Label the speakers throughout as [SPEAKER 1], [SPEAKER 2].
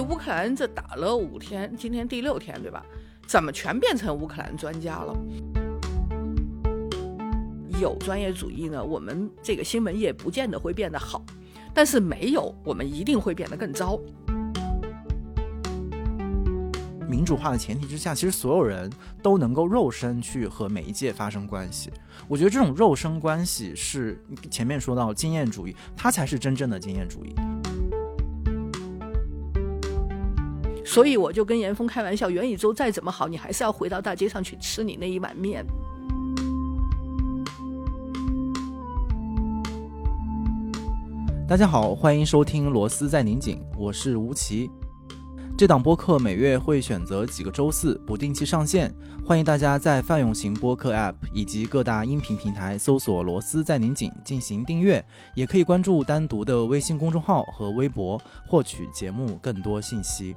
[SPEAKER 1] 乌克兰这打了五天，今天第六天，对吧？怎么全变成乌克兰专家了？有专业主义呢，我们这个新闻业不见得会变得好，但是没有，我们一定会变得更糟。
[SPEAKER 2] 民主化的前提之下，其实所有人都能够肉身去和媒介发生关系。我觉得这种肉身关系是前面说到经验主义，它才是真正的经验主义。
[SPEAKER 1] 所以我就跟严峰开玩笑，元宇宙再怎么好，你还是要回到大街上去吃你那一碗面。
[SPEAKER 2] 大家好，欢迎收听《螺丝在拧紧》，我是吴奇。这档播客每月会选择几个周四不定期上线，欢迎大家在泛用型播客 App 以及各大音频平台搜索“螺丝在拧紧”进行订阅，也可以关注单独的微信公众号和微博获取节目更多信息。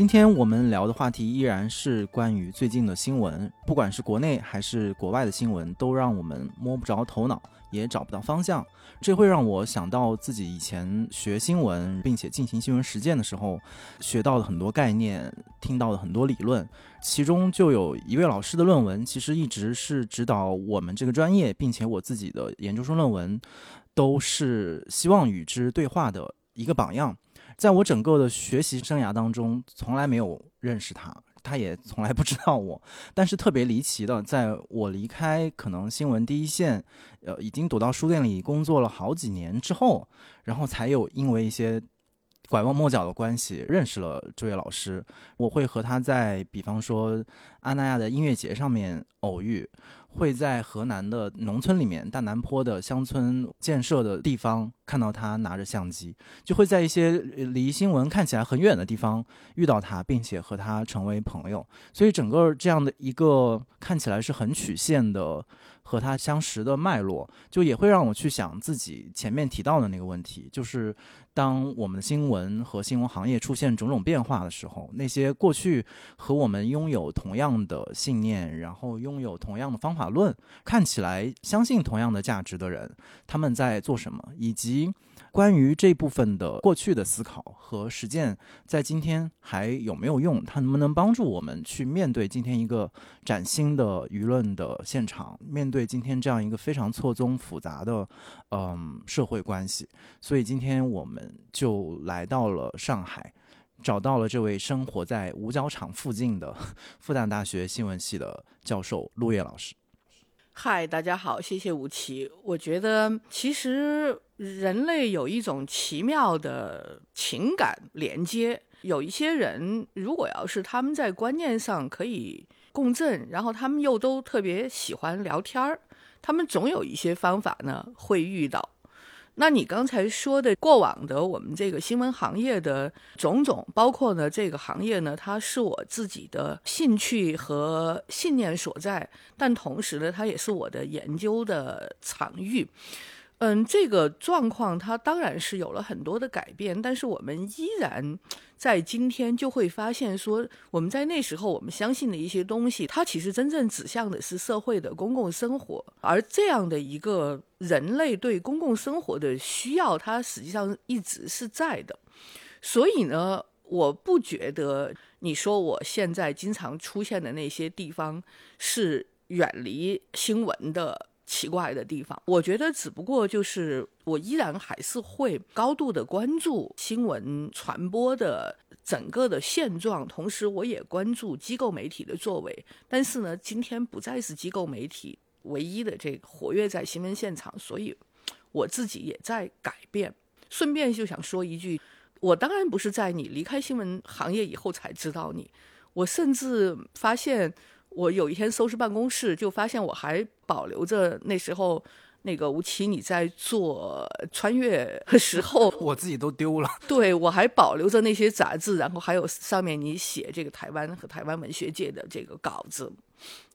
[SPEAKER 2] 今天我们聊的话题依然是关于最近的新闻，不管是国内还是国外的新闻，都让我们摸不着头脑，也找不到方向。这会让我想到自己以前学新闻，并且进行新闻实践的时候，学到的很多概念，听到的很多理论。其中就有一位老师的论文，其实一直是指导我们这个专业，并且我自己的研究生论文都是希望与之对话的一个榜样。在我整个的学习生涯当中，从来没有认识他，他也从来不知道我。但是特别离奇的，在我离开可能新闻第一线，呃，已经躲到书店里工作了好几年之后，然后才有因为一些拐弯抹角的关系认识了这位老师。我会和他在，比方说阿那亚的音乐节上面偶遇。会在河南的农村里面，大南坡的乡村建设的地方看到他拿着相机，就会在一些离新闻看起来很远的地方遇到他，并且和他成为朋友。所以整个这样的一个看起来是很曲线的。和他相识的脉络，就也会让我去想自己前面提到的那个问题，就是当我们的新闻和新闻行业出现种种变化的时候，那些过去和我们拥有同样的信念，然后拥有同样的方法论，看起来相信同样的价值的人，他们在做什么，以及。关于这部分的过去的思考和实践，在今天还有没有用？它能不能帮助我们去面对今天一个崭新的舆论的现场，面对今天这样一个非常错综复杂的嗯社会关系？所以今天我们就来到了上海，找到了这位生活在五角场附近的 复旦大学新闻系的教授陆叶老师。
[SPEAKER 1] 嗨，大家好，谢谢吴奇。我觉得其实人类有一种奇妙的情感连接。有一些人，如果要是他们在观念上可以共振，然后他们又都特别喜欢聊天儿，他们总有一些方法呢会遇到。那你刚才说的过往的我们这个新闻行业的种种，包括呢这个行业呢，它是我自己的兴趣和信念所在，但同时呢，它也是我的研究的场域。嗯，这个状况它当然是有了很多的改变，但是我们依然在今天就会发现说，我们在那时候我们相信的一些东西，它其实真正指向的是社会的公共生活，而这样的一个人类对公共生活的需要，它实际上一直是在的。所以呢，我不觉得你说我现在经常出现的那些地方是远离新闻的。奇怪的地方，我觉得只不过就是我依然还是会高度的关注新闻传播的整个的现状，同时我也关注机构媒体的作为。但是呢，今天不再是机构媒体唯一的这个活跃在新闻现场，所以我自己也在改变。顺便就想说一句，我当然不是在你离开新闻行业以后才知道你，我甚至发现。我有一天收拾办公室，就发现我还保留着那时候那个吴奇你在做穿越的 时候，
[SPEAKER 2] 我自己都丢了。
[SPEAKER 1] 对我还保留着那些杂志，然后还有上面你写这个台湾和台湾文学界的这个稿子。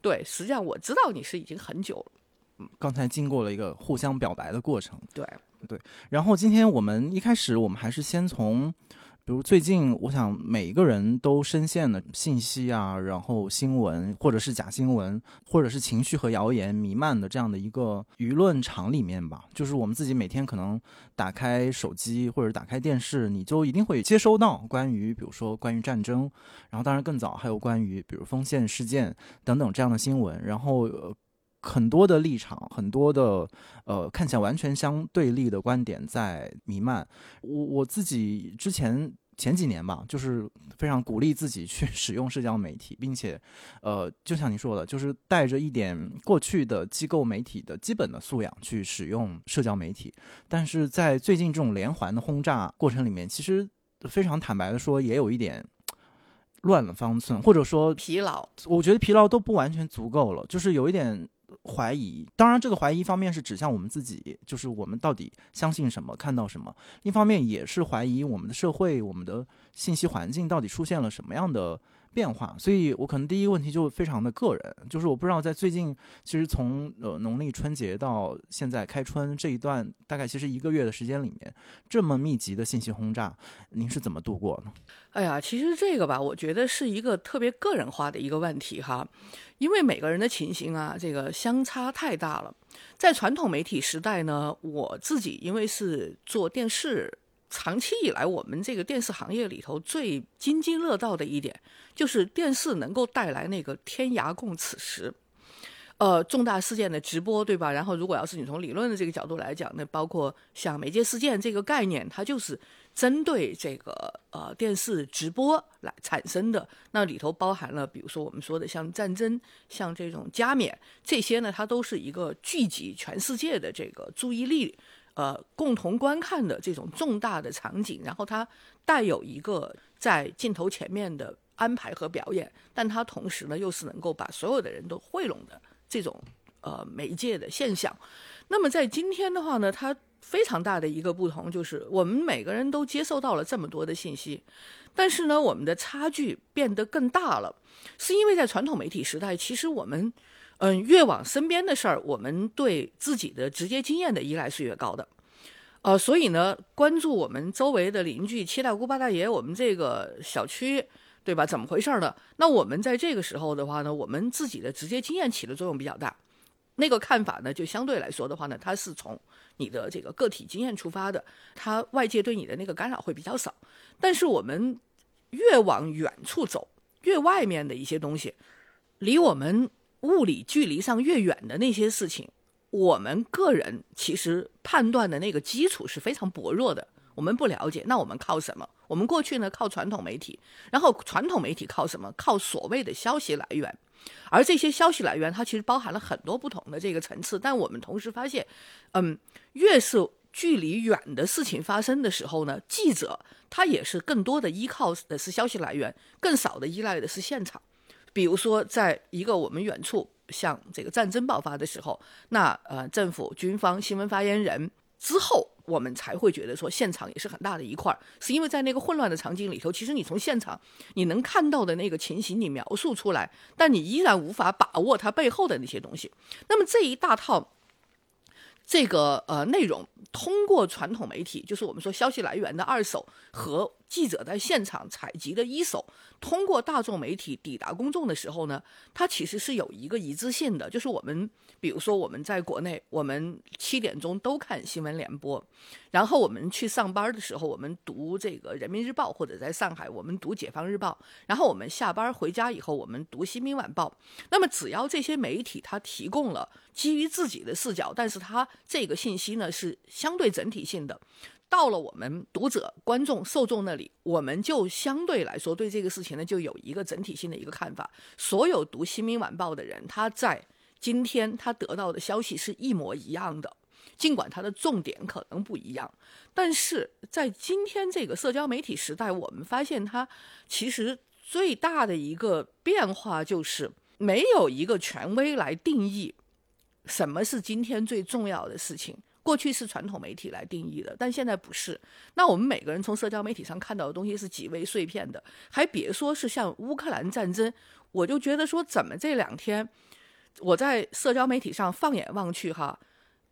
[SPEAKER 1] 对，实际上我知道你是已经很久了。
[SPEAKER 2] 嗯，刚才经过了一个互相表白的过程。
[SPEAKER 1] 对
[SPEAKER 2] 对，然后今天我们一开始我们还是先从。比如最近，我想每一个人都深陷了信息啊，然后新闻或者是假新闻，或者是情绪和谣言弥漫的这样的一个舆论场里面吧。就是我们自己每天可能打开手机或者打开电视，你就一定会接收到关于，比如说关于战争，然后当然更早还有关于比如丰县事件等等这样的新闻，然后。很多的立场，很多的呃看起来完全相对立的观点在弥漫。我我自己之前前几年吧，就是非常鼓励自己去使用社交媒体，并且呃，就像您说的，就是带着一点过去的机构媒体的基本的素养去使用社交媒体。但是在最近这种连环的轰炸过程里面，其实非常坦白的说，也有一点 乱了方寸，或者说
[SPEAKER 1] 疲劳。
[SPEAKER 2] 我觉得疲劳都不完全足够了，就是有一点。怀疑，当然这个怀疑一方面是指向我们自己，就是我们到底相信什么，看到什么；一方面也是怀疑我们的社会、我们的信息环境到底出现了什么样的。变化，所以我可能第一个问题就非常的个人，就是我不知道在最近，其实从呃农历春节到现在开春这一段，大概其实一个月的时间里面，这么密集的信息轰炸，您是怎么度过呢？
[SPEAKER 1] 哎呀，其实这个吧，我觉得是一个特别个人化的一个问题哈，因为每个人的情形啊，这个相差太大了。在传统媒体时代呢，我自己因为是做电视。长期以来，我们这个电视行业里头最津津乐道的一点，就是电视能够带来那个天涯共此时，呃，重大事件的直播，对吧？然后，如果要是你从理论的这个角度来讲，那包括像媒介事件这个概念，它就是针对这个呃电视直播来产生的。那里头包含了，比如说我们说的像战争、像这种加冕这些呢，它都是一个聚集全世界的这个注意力。呃，共同观看的这种重大的场景，然后它带有一个在镜头前面的安排和表演，但它同时呢又是能够把所有的人都汇拢的这种呃媒介的现象。那么在今天的话呢，它非常大的一个不同就是，我们每个人都接受到了这么多的信息，但是呢，我们的差距变得更大了，是因为在传统媒体时代，其实我们。嗯，越往身边的事儿，我们对自己的直接经验的依赖是越高的，呃，所以呢，关注我们周围的邻居七大姑八大爷，我们这个小区，对吧？怎么回事呢？那我们在这个时候的话呢，我们自己的直接经验起的作用比较大，那个看法呢，就相对来说的话呢，它是从你的这个个体经验出发的，它外界对你的那个干扰会比较少。但是我们越往远处走，越外面的一些东西，离我们。物理距离上越远的那些事情，我们个人其实判断的那个基础是非常薄弱的。我们不了解，那我们靠什么？我们过去呢靠传统媒体，然后传统媒体靠什么？靠所谓的消息来源。而这些消息来源，它其实包含了很多不同的这个层次。但我们同时发现，嗯，越是距离远的事情发生的时候呢，记者他也是更多的依靠的是消息来源，更少的依赖的是现场。比如说，在一个我们远处，像这个战争爆发的时候，那呃，政府、军方、新闻发言人之后，我们才会觉得说，现场也是很大的一块儿，是因为在那个混乱的场景里头，其实你从现场你能看到的那个情形，你描述出来，但你依然无法把握它背后的那些东西。那么这一大套。这个呃内容通过传统媒体，就是我们说消息来源的二手和记者在现场采集的一手，通过大众媒体抵达公众的时候呢，它其实是有一个一致性的，就是我们比如说我们在国内，我们七点钟都看新闻联播，然后我们去上班的时候，我们读这个人民日报或者在上海我们读解放日报，然后我们下班回家以后我们读新民晚报，那么只要这些媒体它提供了。基于自己的视角，但是它这个信息呢是相对整体性的，到了我们读者、观众、受众那里，我们就相对来说对这个事情呢就有一个整体性的一个看法。所有读《新民晚报》的人，他在今天他得到的消息是一模一样的，尽管他的重点可能不一样。但是在今天这个社交媒体时代，我们发现它其实最大的一个变化就是没有一个权威来定义。什么是今天最重要的事情？过去是传统媒体来定义的，但现在不是。那我们每个人从社交媒体上看到的东西是极为碎片的，还别说是像乌克兰战争，我就觉得说，怎么这两天我在社交媒体上放眼望去，哈，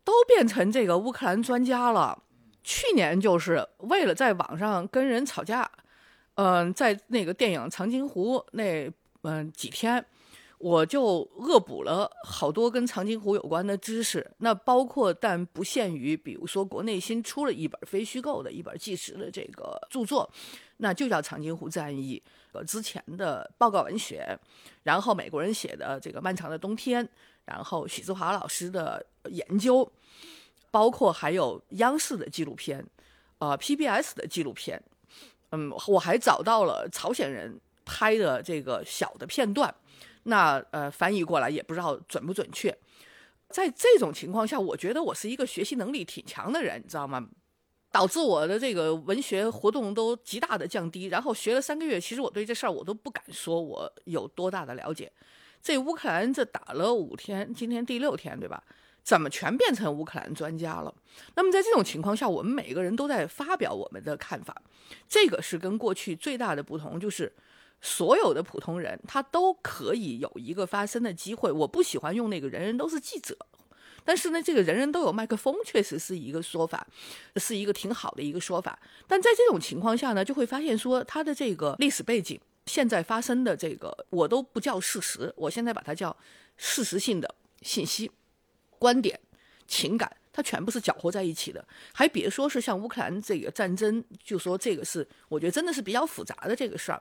[SPEAKER 1] 都变成这个乌克兰专家了。去年就是为了在网上跟人吵架，嗯，在那个电影《长津湖》那嗯几天。我就恶补了好多跟长津湖有关的知识，那包括但不限于，比如说国内新出了一本非虚构的一本纪实的这个著作，那就叫《长津湖战役》。呃，之前的报告文学，然后美国人写的这个《漫长的冬天》，然后许志华老师的研究，包括还有央视的纪录片，呃，PBS 的纪录片，嗯，我还找到了朝鲜人拍的这个小的片段。那呃，翻译过来也不知道准不准确。在这种情况下，我觉得我是一个学习能力挺强的人，你知道吗？导致我的这个文学活动都极大的降低。然后学了三个月，其实我对这事儿我都不敢说我有多大的了解。这乌克兰这打了五天，今天第六天，对吧？怎么全变成乌克兰专家了？那么在这种情况下，我们每个人都在发表我们的看法，这个是跟过去最大的不同，就是。所有的普通人，他都可以有一个发声的机会。我不喜欢用那个人人都是记者，但是呢，这个人人都有麦克风，确实是一个说法，是一个挺好的一个说法。但在这种情况下呢，就会发现说，他的这个历史背景，现在发生的这个，我都不叫事实，我现在把它叫事实性的信息、观点、情感。它全部是搅和在一起的，还别说是像乌克兰这个战争，就说这个是我觉得真的是比较复杂的这个事儿。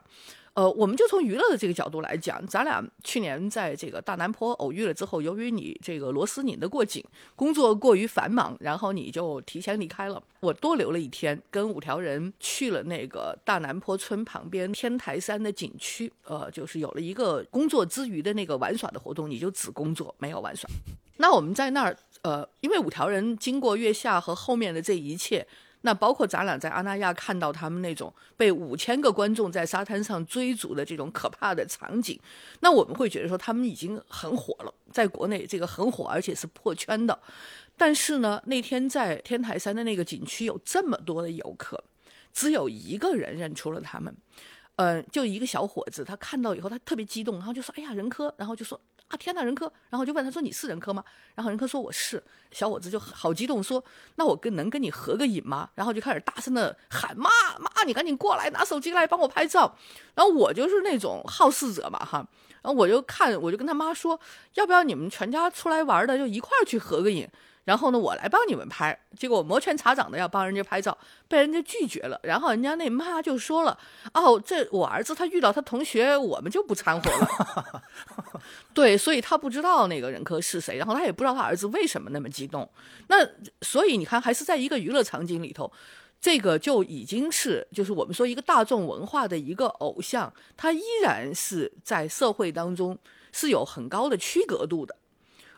[SPEAKER 1] 呃，我们就从娱乐的这个角度来讲，咱俩去年在这个大南坡偶遇了之后，由于你这个螺丝拧得过紧，工作过于繁忙，然后你就提前离开了，我多留了一天，跟五条人去了那个大南坡村旁边天台山的景区，呃，就是有了一个工作之余的那个玩耍的活动，你就只工作没有玩耍。那我们在那儿。呃，因为五条人经过月下和后面的这一切，那包括咱俩在阿那亚看到他们那种被五千个观众在沙滩上追逐的这种可怕的场景，那我们会觉得说他们已经很火了，在国内这个很火，而且是破圈的。但是呢，那天在天台山的那个景区有这么多的游客，只有一个人认出了他们，嗯，就一个小伙子，他看到以后他特别激动，然后就说：“哎呀，任科！”然后就说。天呐，任科，然后就问他说：“你是任科吗？”然后任科说：“我是。”小伙子就好激动说：“那我跟能跟你合个影吗？”然后就开始大声的喊：“妈妈，你赶紧过来，拿手机来帮我拍照。”然后我就是那种好事者嘛，哈，然后我就看，我就跟他妈说：“要不要你们全家出来玩的，就一块去合个影？”然后呢，我来帮你们拍。结果我摩拳擦掌的要帮人家拍照，被人家拒绝了。然后人家那妈就说了：“哦，这我儿子他遇到他同学，我们就不掺和了。”对，所以他不知道那个人科是谁，然后他也不知道他儿子为什么那么激动。那所以你看，还是在一个娱乐场景里头，这个就已经是就是我们说一个大众文化的一个偶像，他依然是在社会当中是有很高的区隔度的。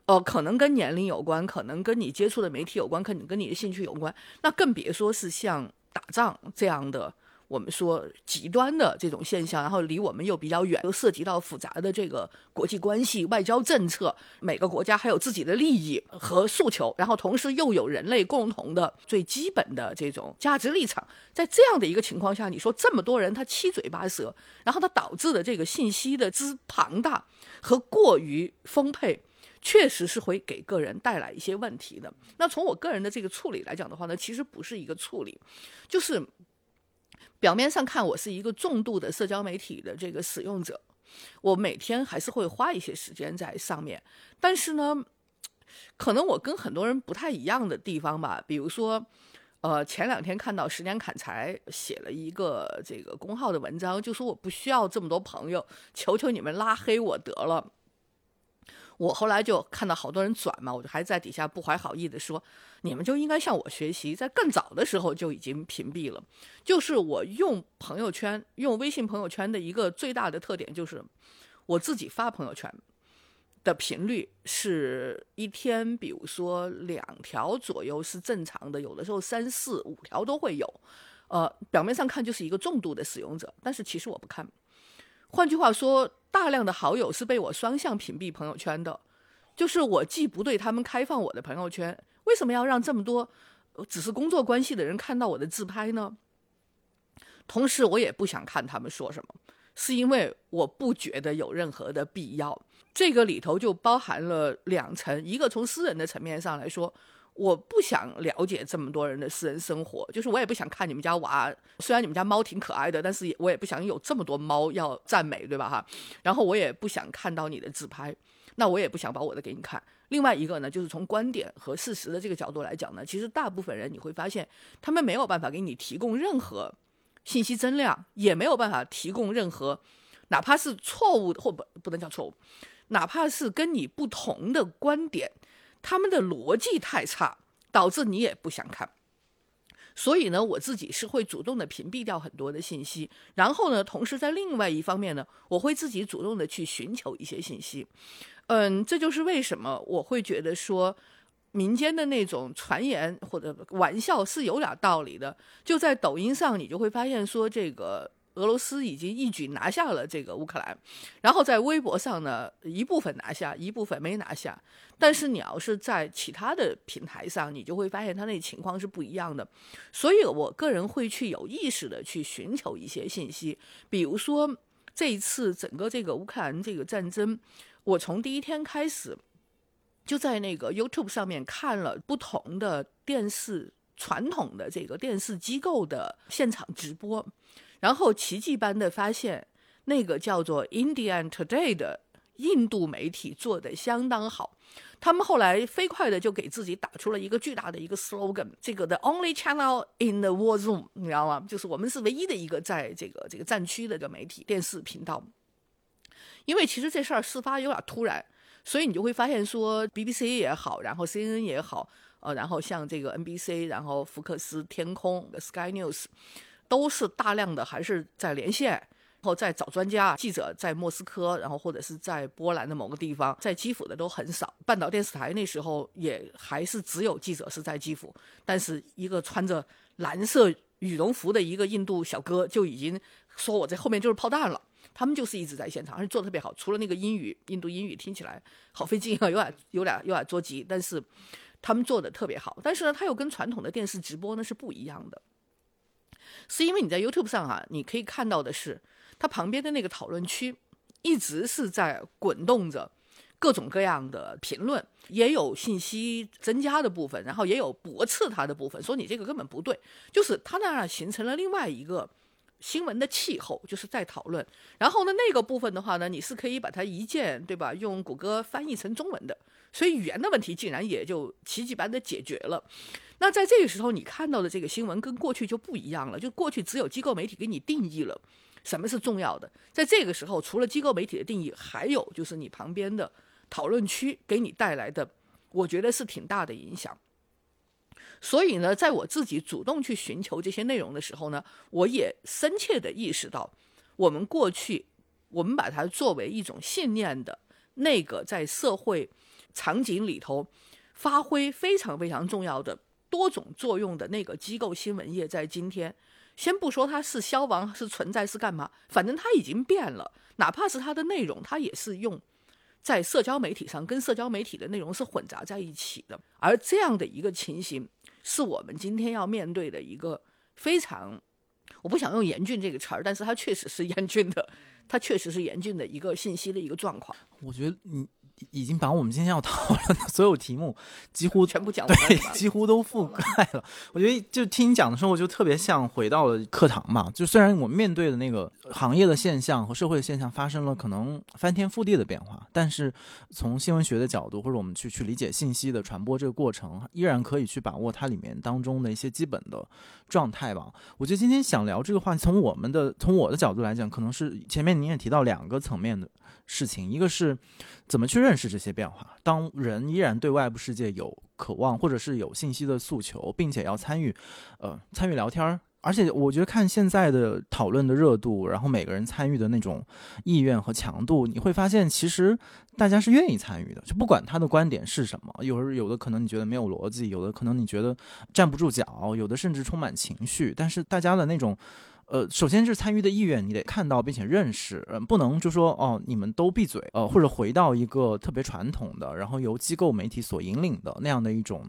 [SPEAKER 1] 哦，可能跟年龄有关，可能跟你接触的媒体有关，可能跟你的兴趣有关。那更别说是像打仗这样的，我们说极端的这种现象，然后离我们又比较远，又涉及到复杂的这个国际关系、外交政策，每个国家还有自己的利益和诉求，然后同时又有人类共同的最基本的这种价值立场。在这样的一个情况下，你说这么多人他七嘴八舌，然后他导致的这个信息的之庞大和过于丰沛。确实是会给个人带来一些问题的。那从我个人的这个处理来讲的话呢，其实不是一个处理，就是表面上看我是一个重度的社交媒体的这个使用者，我每天还是会花一些时间在上面。但是呢，可能我跟很多人不太一样的地方吧，比如说，呃，前两天看到十年砍柴写了一个这个公号的文章，就说我不需要这么多朋友，求求你们拉黑我得了。我后来就看到好多人转嘛，我就还在底下不怀好意的说，你们就应该向我学习，在更早的时候就已经屏蔽了。就是我用朋友圈，用微信朋友圈的一个最大的特点就是，我自己发朋友圈的频率是一天，比如说两条左右是正常的，有的时候三四五条都会有。呃，表面上看就是一个重度的使用者，但是其实我不看。换句话说。大量的好友是被我双向屏蔽朋友圈的，就是我既不对他们开放我的朋友圈，为什么要让这么多只是工作关系的人看到我的自拍呢？同时，我也不想看他们说什么，是因为我不觉得有任何的必要。这个里头就包含了两层，一个从私人的层面上来说，我不想了解这么多人的私人生活，就是我也不想看你们家娃，虽然你们家猫挺可爱的，但是我也不想有这么多猫要赞美，对吧哈？然后我也不想看到你的自拍，那我也不想把我的给你看。另外一个呢，就是从观点和事实的这个角度来讲呢，其实大部分人你会发现，他们没有办法给你提供任何信息增量，也没有办法提供任何，哪怕是错误或不不能叫错误。哪怕是跟你不同的观点，他们的逻辑太差，导致你也不想看。所以呢，我自己是会主动的屏蔽掉很多的信息，然后呢，同时在另外一方面呢，我会自己主动的去寻求一些信息。嗯，这就是为什么我会觉得说，民间的那种传言或者玩笑是有点道理的。就在抖音上，你就会发现说这个。俄罗斯已经一举拿下了这个乌克兰，然后在微博上呢，一部分拿下，一部分没拿下。但是你要是在其他的平台上，你就会发现他那情况是不一样的。所以我个人会去有意识的去寻求一些信息，比如说这一次整个这个乌克兰这个战争，我从第一天开始就在那个 YouTube 上面看了不同的电视传统的这个电视机构的现场直播。然后奇迹般的发现，那个叫做 Indian Today 的印度媒体做的相当好。他们后来飞快的就给自己打出了一个巨大的一个 slogan，这个 The Only Channel in the War Zone，你知道吗？就是我们是唯一的一个在这个这个战区的一个媒体电视频道。因为其实这事儿事发有点突然，所以你就会发现说 BBC 也好，然后 CNN 也好，呃，然后像这个 NBC，然后福克斯天空 Sky News。都是大量的还是在连线，然后在找专家记者在莫斯科，然后或者是在波兰的某个地方，在基辅的都很少。半岛电视台那时候也还是只有记者是在基辅，但是一个穿着蓝色羽绒服的一个印度小哥就已经说我在后面就是炮弹了。他们就是一直在现场，而且做的特别好。除了那个英语，印度英语听起来好费劲啊，有点有点有点着急，但是他们做的特别好。但是呢，他又跟传统的电视直播呢是不一样的。是因为你在 YouTube 上啊，你可以看到的是，它旁边的那个讨论区一直是在滚动着各种各样的评论，也有信息增加的部分，然后也有驳斥它的部分，说你这个根本不对，就是它那儿形成了另外一个新闻的气候，就是在讨论。然后呢，那个部分的话呢，你是可以把它一键对吧，用谷歌翻译成中文的，所以语言的问题竟然也就奇迹般的解决了。那在这个时候，你看到的这个新闻跟过去就不一样了。就过去只有机构媒体给你定义了什么是重要的，在这个时候，除了机构媒体的定义，还有就是你旁边的讨论区给你带来的，我觉得是挺大的影响。所以呢，在我自己主动去寻求这些内容的时候呢，我也深切的意识到，我们过去我们把它作为一种信念的那个在社会场景里头发挥非常非常重要的。多种作用的那个机构新闻业，在今天，先不说它是消亡是存在是干嘛，反正它已经变了。哪怕是它的内容，它也是用在社交媒体上跟社交媒体的内容是混杂在一起的。而这样的一个情形，是我们今天要面对的一个非常，我不想用严峻这个词儿，但是它确实是严峻的，它确实是严峻的一个信息的一个状况。
[SPEAKER 2] 我觉得你。已经把我们今天要讨论的 所有题目几乎
[SPEAKER 1] 全部讲
[SPEAKER 2] 对，几乎都覆盖了。我觉得就听你讲的时候，就特别像回到了课堂嘛。就虽然我们面对的那个行业的现象和社会的现象发生了可能翻天覆地的变化，但是从新闻学的角度，或者我们去去理解信息的传播这个过程，依然可以去把握它里面当中的一些基本的状态吧。我觉得今天想聊这个话题，从我们的从我的角度来讲，可能是前面您也提到两个层面的。事情，一个是怎么去认识这些变化。当人依然对外部世界有渴望，或者是有信息的诉求，并且要参与，呃，参与聊天儿。而且我觉得看现在的讨论的热度，然后每个人参与的那种意愿和强度，你会发现其实大家是愿意参与的。就不管他的观点是什么，有时有的可能你觉得没有逻辑，有的可能你觉得站不住脚，有的甚至充满情绪，但是大家的那种。呃，首先是参与的意愿，你得看到并且认识，嗯，不能就说哦，你们都闭嘴，呃，或者回到一个特别传统的，然后由机构媒体所引领的那样的一种，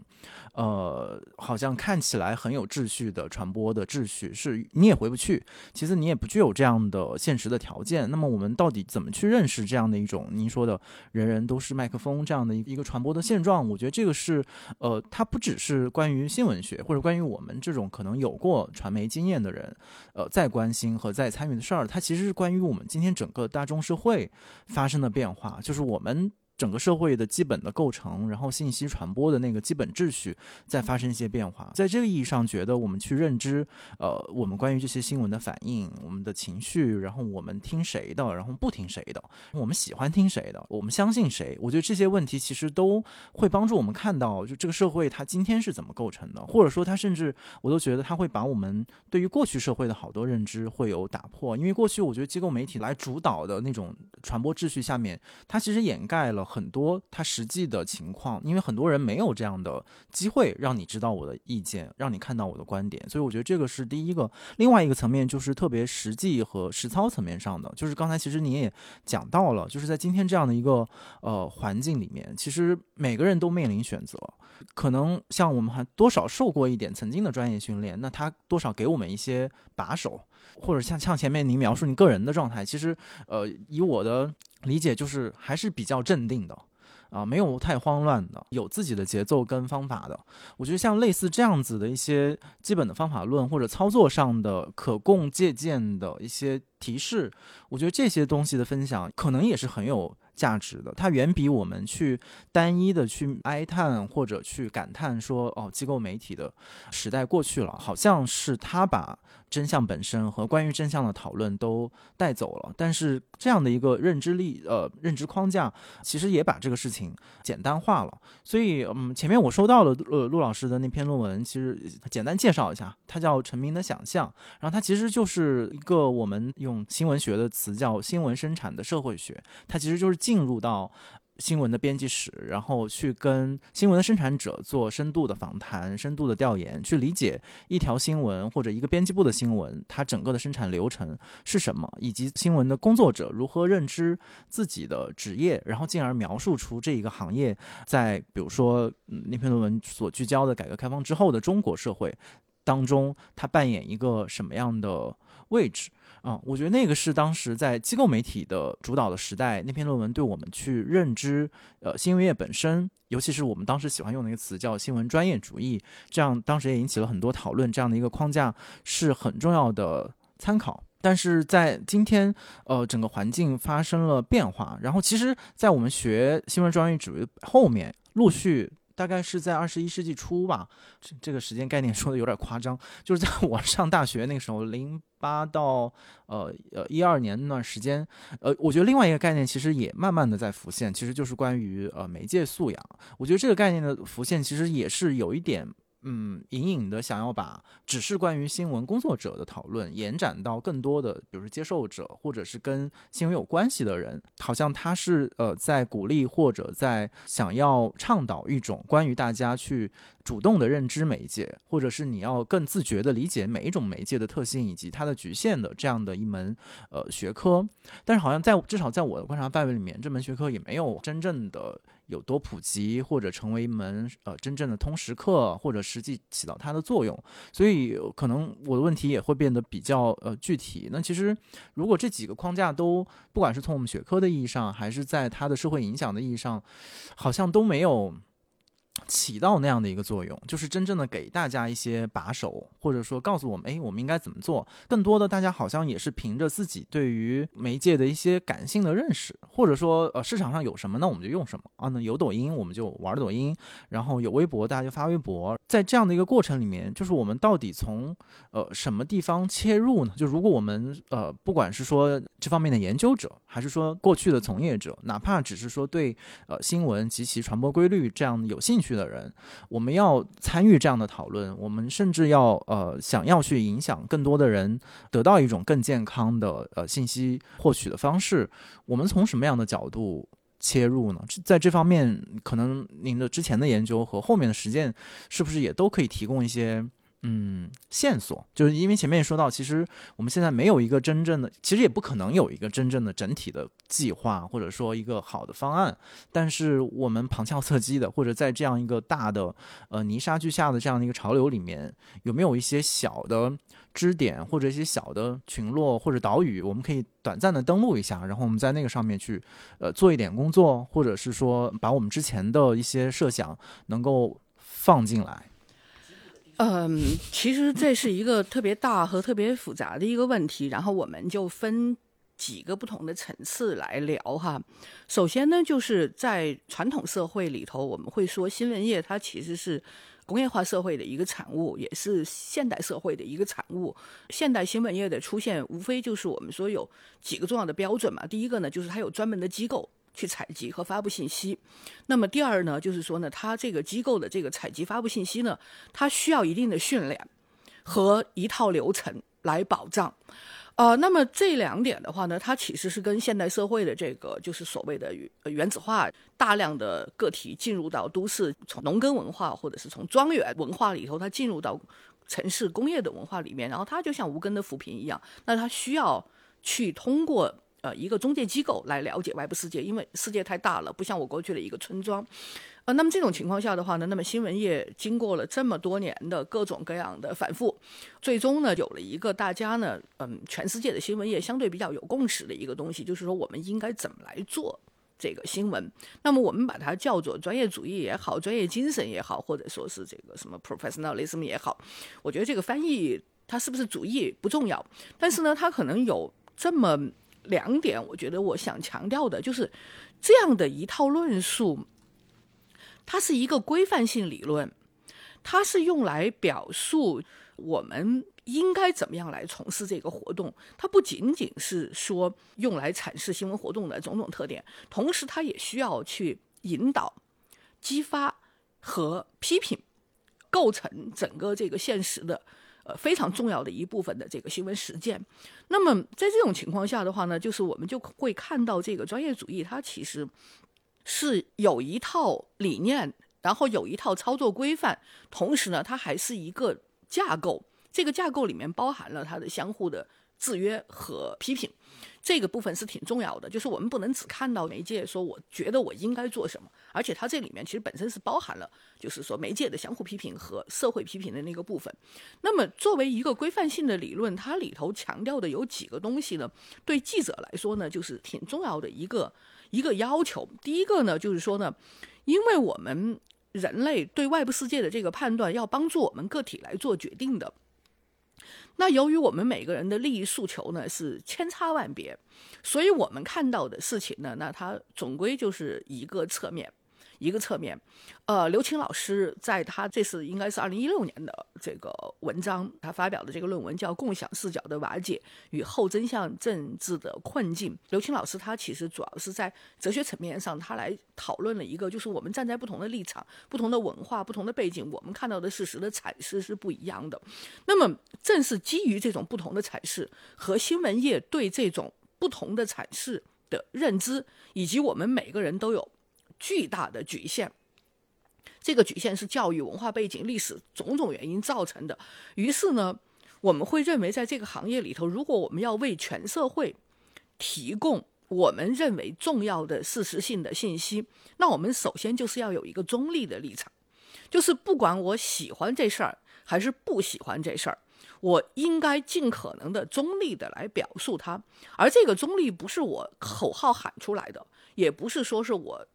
[SPEAKER 2] 呃，好像看起来很有秩序的传播的秩序，是你也回不去。其实，你也不具有这样的现实的条件。那么，我们到底怎么去认识这样的一种您说的“人人都是麦克风”这样的一个传播的现状？我觉得这个是，呃，它不只是关于新闻学，或者关于我们这种可能有过传媒经验的人，呃，在关心和在参与的事儿。它其实是关于我们今天整个大众社会发生的变化，就是我们。整个社会的基本的构成，然后信息传播的那个基本秩序在发生一些变化。在这个意义上，觉得我们去认知，呃，我们关于这些新闻的反应，我们的情绪，然后我们听谁的，然后不听谁的，我们喜欢听谁的，我们相信谁？我觉得这些问题其实都会帮助我们看到，就这个社会它今天是怎么构成的，或者说它甚至我都觉得它会把我们对于过去社会的好多认知会有打破。因为过去我觉得机构媒体来主导的那种传播秩序下面，它其实掩盖了。很多他实际的情况，因为很多人没有这样的机会让你知道我的意见，让你看到我的观点，所以我觉得这个是第一个。另外一个层面就是特别实际和实操层面上的，就是刚才其实你也讲到了，就是在今天这样的一个呃环境里面，其实每个人都面临选择。可能像我们还多少受过一点曾经的专业训练，那他多少给我们一些把手，或者像像前面您描述你个人的状态，其实呃以我的。理解就是还是比较镇定的，啊，没有太慌乱的，有自己的节奏跟方法的。我觉得像类似这样子的一些基本的方法论或者操作上的可供借鉴的一些提示，我觉得这些东西的分享可能也是很有。价值的，它远比我们去单一的去哀叹或者去感叹说，哦，机构媒体的时代过去了，好像是他把真相本身和关于真相的讨论都带走了。但是这样的一个认知力，呃，认知框架，其实也把这个事情简单化了。所以，嗯，前面我收到了呃陆老师的那篇论文，其实简单介绍一下，它叫《成名的想象》，然后它其实就是一个我们用新闻学的词叫新闻生产的社会学，它其实就是。进入到新闻的编辑室，然后去跟新闻的生产者做深度的访谈、深度的调研，去理解一条新闻或者一个编辑部的新闻，它整个的生产流程是什么，以及新闻的工作者如何认知自己的职业，然后进而描述出这一个行业在比如说嗯那篇论文所聚焦的改革开放之后的中国社会当中，它扮演一个什么样的位置。啊，我觉得那个是当时在机构媒体的主导的时代，那篇论文对我们去认知呃新闻业本身，尤其是我们当时喜欢用的一个词叫新闻专业主义，这样当时也引起了很多讨论。这样的一个框架是很重要的参考。但是在今天，呃，整个环境发生了变化，然后其实，在我们学新闻专业主义后面，陆续。大概是在二十一世纪初吧，这这个时间概念 说的有点夸张，就是在我上大学那个时候，零八到呃呃一二年那段时间，呃，我觉得另外一个概念其实也慢慢的在浮现，其实就是关于呃媒介素养。我觉得这个概念的浮现，其实也是有一点。嗯，隐隐的想要把只是关于新闻工作者的讨论延展到更多的，比如说接受者或者是跟新闻有关系的人，好像他是呃在鼓励或者在想要倡导一种关于大家去主动的认知媒介，或者是你要更自觉的理解每一种媒介的特性以及它的局限的这样的一门呃学科。但是好像在至少在我的观察范围里面，这门学科也没有真正的。有多普及，或者成为一门呃真正的通识课，或者实际起到它的作用，所以可能我的问题也会变得比较呃具体。那其实如果这几个框架都，不管是从我们学科的意义上，还是在它的社会影响的意义上，好像都没有。起到那样的一个作用，就是真正的给大家一些把手，或者说告诉我们，哎，我们应该怎么做。更多的，大家好像也是凭着自己对于媒介的一些感性的认识，或者说，呃，市场上有什么，那我们就用什么啊。那有抖音，我们就玩抖音；然后有微博，大家就发微博。在这样的一个过程里面，就是我们到底从呃什么地方切入呢？就如果我们呃，不管是说这方面的研究者，还是说过去的从业者，哪怕只是说对呃新闻及其传播规律这样有兴趣。去的人，我们要参与这样的讨论，我们甚至要呃想要去影响更多的人得到一种更健康的呃信息获取的方式。我们从什么样的角度切入呢？在这方面，可能您的之前的研究和后面的实践，是不是也都可以提供一些嗯，线索就是因为前面也说到，其实我们现在没有一个真正的，其实也不可能有一个真正的整体的计划，或者说一个好的方案。但是我们旁敲侧击的，或者在这样一个大的呃泥沙俱下的这样的一个潮流里面，有没有一些小的支点，或者一些小的群落或者岛屿，我们可以短暂的登陆一下，然后我们在那个上面去呃做一点工作，或者是说把我们之前的一些设想能够放进来。
[SPEAKER 1] 嗯，其实这是一个特别大和特别复杂的一个问题，然后我们就分几个不同的层次来聊哈。首先呢，就是在传统社会里头，我们会说新闻业它其实是工业化社会的一个产物，也是现代社会的一个产物。现代新闻业的出现，无非就是我们说有几个重要的标准嘛。第一个呢，就是它有专门的机构。去采集和发布信息，那么第二呢，就是说呢，它这个机构的这个采集发布信息呢，它需要一定的训练和一套流程来保障，呃，那么这两点的话呢，它其实是跟现代社会的这个就是所谓的原子化，大量的个体进入到都市，从农耕文化或者是从庄园文化里头，它进入到城市工业的文化里面，然后它就像无根的浮萍一样，那它需要去通过。呃，一个中介机构来了解外部世界，因为世界太大了，不像我过去的一个村庄。呃，那么这种情况下的话呢，那么新闻业经过了这么多年的各种各样的反复，最终呢，有了一个大家呢，嗯，全世界的新闻业相对比较有共识的一个东西，就是说我们应该怎么来做这个新闻。那么我们把它叫做专业主义也好，专业精神也好，或者说是这个什么 professionalism 也好，我觉得这个翻译它是不是主义不重要，但是呢，它可能有这么。两点，我觉得我想强调的就是，这样的一套论述，它是一个规范性理论，它是用来表述我们应该怎么样来从事这个活动。它不仅仅是说用来阐释新闻活动的种种特点，同时它也需要去引导、激发和批评，构成整个这个现实的。呃，非常重要的一部分的这个新闻实践。那么在这种情况下的话呢，就是我们就会看到这个专业主义，它其实是有一套理念，然后有一套操作规范，同时呢，它还是一个架构。这个架构里面包含了它的相互的制约和批评。这个部分是挺重要的，就是我们不能只看到媒介说我觉得我应该做什么，而且它这里面其实本身是包含了，就是说媒介的相互批评和社会批评的那个部分。那么作为一个规范性的理论，它里头强调的有几个东西呢？对记者来说呢，就是挺重要的一个一个要求。第一个呢，就是说呢，因为我们人类对外部世界的这个判断要帮助我们个体来做决定的。那由于我们每个人的利益诉求呢是千差万别，所以我们看到的事情呢，那它总归就是一个侧面。一个侧面，呃，刘青老师在他这是应该是二零一六年的这个文章，他发表的这个论文叫《共享视角的瓦解与后真相政治的困境》。刘青老师他其实主要是在哲学层面上，他来讨论了一个，就是我们站在不同的立场、不同的文化、不同的背景，我们看到的事实的阐释是不一样的。那么，正是基于这种不同的阐释和新闻业对这种不同的阐释的认知，以及我们每个人都有。巨大的局限，这个局限是教育、文化背景、历史种种原因造成的。于是呢，我们会认为，在这个行业里头，如果我们要为全社会提供我们认为重要的事实性的信息，那我们首先就是要有一个中立的立场，就是不管我喜欢这事儿还是不喜欢这事儿，我应该尽可能的中立的来表述它。而这个中立不是我口号喊出来的，也不是说是我。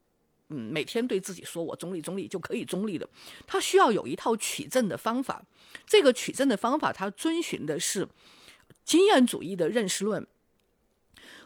[SPEAKER 1] 嗯，每天对自己说我中立中立就可以中立的，他需要有一套取证的方法。这个取证的方法，他遵循的是经验主义的认识论。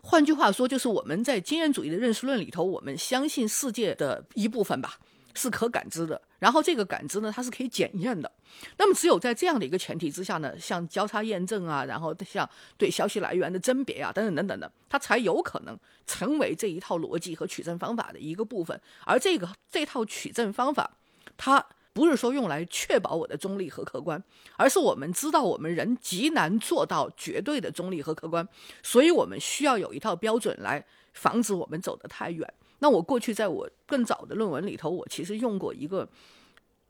[SPEAKER 1] 换句话说，就是我们在经验主义的认识论里头，我们相信世界的一部分吧。是可感知的，然后这个感知呢，它是可以检验的。那么只有在这样的一个前提之下呢，像交叉验证啊，然后像对消息来源的甄别啊，等等等等的，它才有可能成为这一套逻辑和取证方法的一个部分。而这个这套取证方法，它不是说用来确保我的中立和客观，而是我们知道我们人极难做到绝对的中立和客观，所以我们需要有一套标准来防止我们走得太远。那我过去在我更早的论文里头，我其实用过一个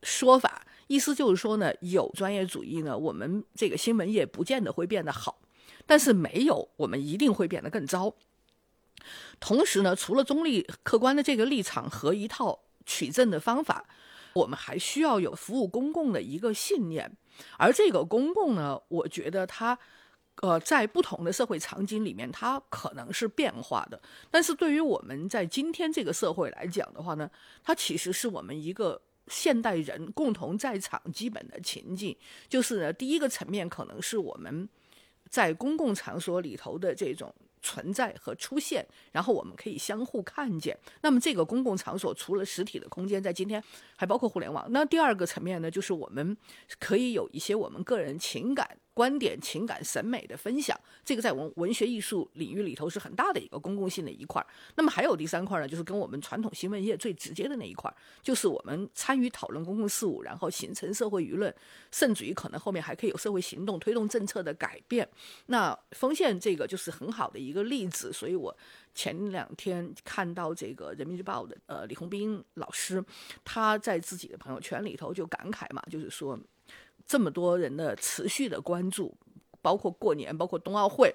[SPEAKER 1] 说法，意思就是说呢，有专业主义呢，我们这个新闻业不见得会变得好，但是没有，我们一定会变得更糟。同时呢，除了中立客观的这个立场和一套取证的方法，我们还需要有服务公共的一个信念。而这个公共呢，我觉得它，呃，在不同的社会场景里面，它可能是变化的。但是对于我们在今天这个社会来讲的话呢，它其实是我们一个现代人共同在场基本的情境。就是呢，第一个层面可能是我们在公共场所里头的这种。存在和出现，然后我们可以相互看见。那么这个公共场所除了实体的空间，在今天还包括互联网。那第二个层面呢，就是我们可以有一些我们个人情感。观点、情感、审美的分享，这个在文文学艺术领域里头是很大的一个公共性的一块。那么还有第三块呢，就是跟我们传统新闻业最直接的那一块，就是我们参与讨论公共事务，然后形成社会舆论，甚至于可能后面还可以有社会行动，推动政策的改变。那丰县这个就是很好的一个例子。所以我前两天看到这个人民日报的呃李红斌老师，他在自己的朋友圈里头就感慨嘛，就是说。这么多人的持续的关注，包括过年，包括冬奥会，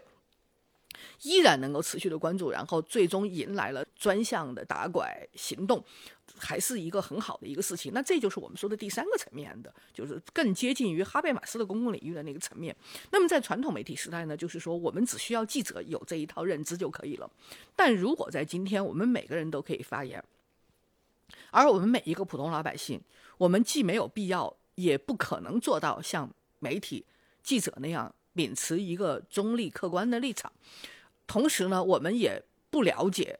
[SPEAKER 1] 依然能够持续的关注，然后最终迎来了专项的打拐行动，还是一个很好的一个事情。那这就是我们说的第三个层面的，就是更接近于哈贝马斯的公共领域的那个层面。那么在传统媒体时代呢，就是说我们只需要记者有这一套认知就可以了。但如果在今天，我们每个人都可以发言，而我们每一个普通老百姓，我们既没有必要。也不可能做到像媒体记者那样秉持一个中立客观的立场，同时呢，我们也不了解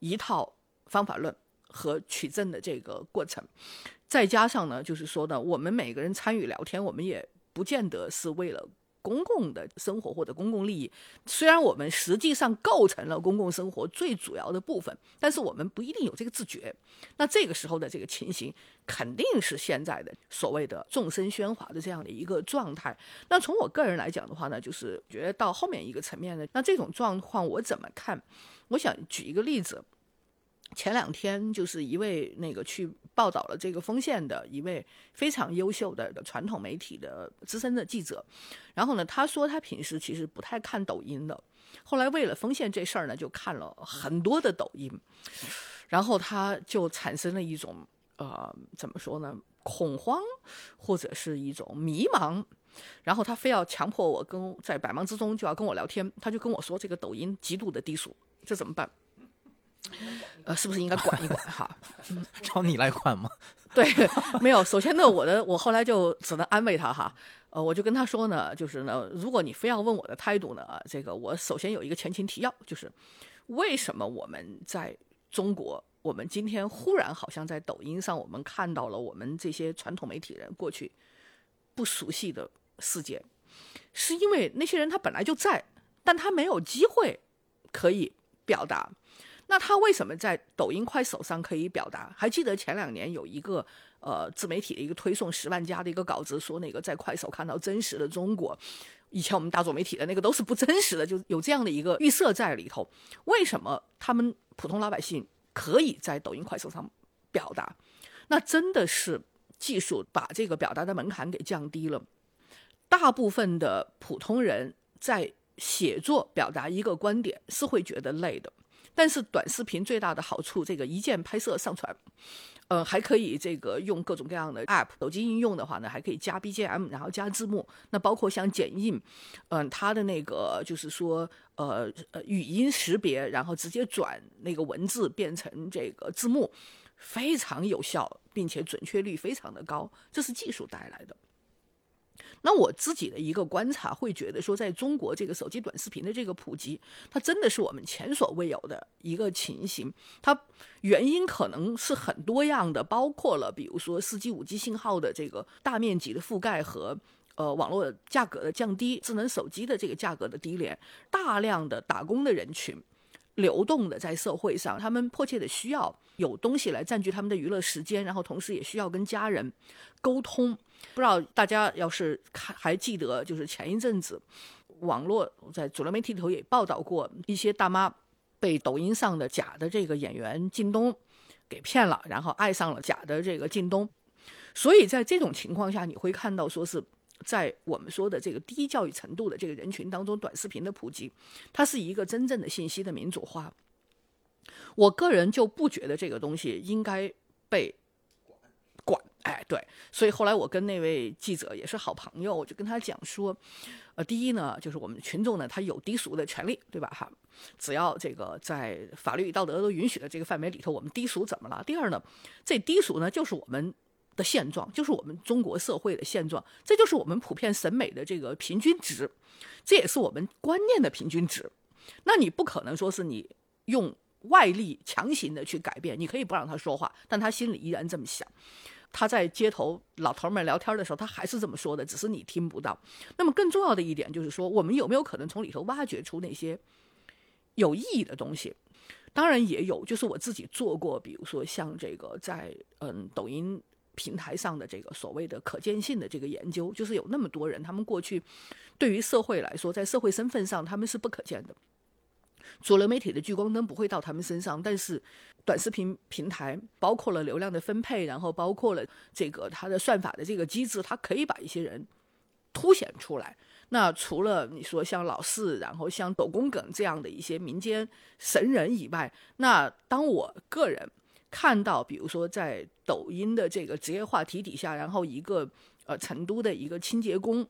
[SPEAKER 1] 一套方法论和取证的这个过程，再加上呢，就是说呢，我们每个人参与聊天，我们也不见得是为了。公共的生活或者公共利益，虽然我们实际上构成了公共生活最主要的部分，但是我们不一定有这个自觉。那这个时候的这个情形，肯定是现在的所谓的众声喧哗的这样的一个状态。那从我个人来讲的话呢，就是觉得到后面一个层面呢，那这种状况我怎么看？我想举一个例子。前两天就是一位那个去报道了这个丰县的一位非常优秀的传统媒体的资深的记者，然后呢，他说他平时其实不太看抖音的，后来为了丰县这事儿呢，就看了很多的抖音，然后他就产生了一种呃怎么说呢恐慌或者是一种迷茫，然后他非要强迫我跟在百忙之中就要跟我聊天，他就跟我说这个抖音极度的低俗，这怎么办？呃，是不是应该管一管哈？
[SPEAKER 2] 找你来管吗？
[SPEAKER 1] 对，没有。首先呢，我的我后来就只能安慰他哈。呃，我就跟他说呢，就是呢，如果你非要问我的态度呢，这个我首先有一个前情提要，就是为什么我们在中国，我们今天忽然好像在抖音上，我们看到了我们这些传统媒体人过去不熟悉的世界，是因为那些人他本来就在，但他没有机会可以表达。那他为什么在抖音、快手上可以表达？还记得前两年有一个呃自媒体的一个推送十万加的一个稿子，说那个在快手看到真实的中国。以前我们大众媒体的那个都是不真实的，就有这样的一个预设在里头。为什么他们普通老百姓可以在抖音、快手上表达？那真的是技术把这个表达的门槛给降低了。大部分的普通人在写作表达一个观点是会觉得累的。但是短视频最大的好处，这个一键拍摄上传，呃，还可以这个用各种各样的 app，手机应用的话呢，还可以加 BGM，然后加字幕。那包括像剪映，嗯，它的那个就是说，呃呃，语音识别，然后直接转那个文字变成这个字幕，非常有效，并且准确率非常的高，这是技术带来的。那我自己的一个观察，会觉得说，在中国这个手机短视频的这个普及，它真的是我们前所未有的一个情形。它原因可能是很多样的，包括了比如说四 G、五 G 信号的这个大面积的覆盖和呃网络价格的降低，智能手机的这个价格的低廉，大量的打工的人群。流动的在社会上，他们迫切的需要有东西来占据他们的娱乐时间，然后同时也需要跟家人沟通。不知道大家要是看还记得，就是前一阵子，网络在主流媒体里头也报道过一些大妈被抖音上的假的这个演员靳东给骗了，然后爱上了假的这个靳东。所以在这种情况下，你会看到说是在我们说的这个低教育程度的这个人群当中，短视频的普及，它是一个真正的信息的民主化。我个人就不觉得这个东西应该被，哎，对，所以后来我跟那位记者也是好朋友，我就跟他讲说，呃，第一呢，就是我们群众呢，他有低俗的权利，对吧？哈，只要这个在法律与道德都允许的这个范围里头，我们低俗怎么了？第二呢，这低俗呢，就是我们的现状，就是我们中国社会的现状，这就是我们普遍审美的这个平均值，这也是我们观念的平均值。那你不可能说是你用。外力强行的去改变，你可以不让他说话，但他心里依然这么想。他在街头老头们聊天的时候，他还是这么说的，只是你听不到。那么更重要的一点就是说，我们有没有可能从里头挖掘出那些有意义的东西？当然也有，就是我自己做过，比如说像这个在嗯抖音平台上的这个所谓的可见性的这个研究，就是有那么多人，他们过去对于社会来说，在社会身份上他们是不可见的。主流媒体的聚光灯不会到他们身上，但是短视频平台包括了流量的分配，然后包括了这个它的算法的这个机制，它可以把一些人凸显出来。那除了你说像老四，然后像抖公梗这样的一些民间神人以外，那当我个人看到，比如说在抖音的这个职业话题底下，然后一个呃成都的一个清洁工。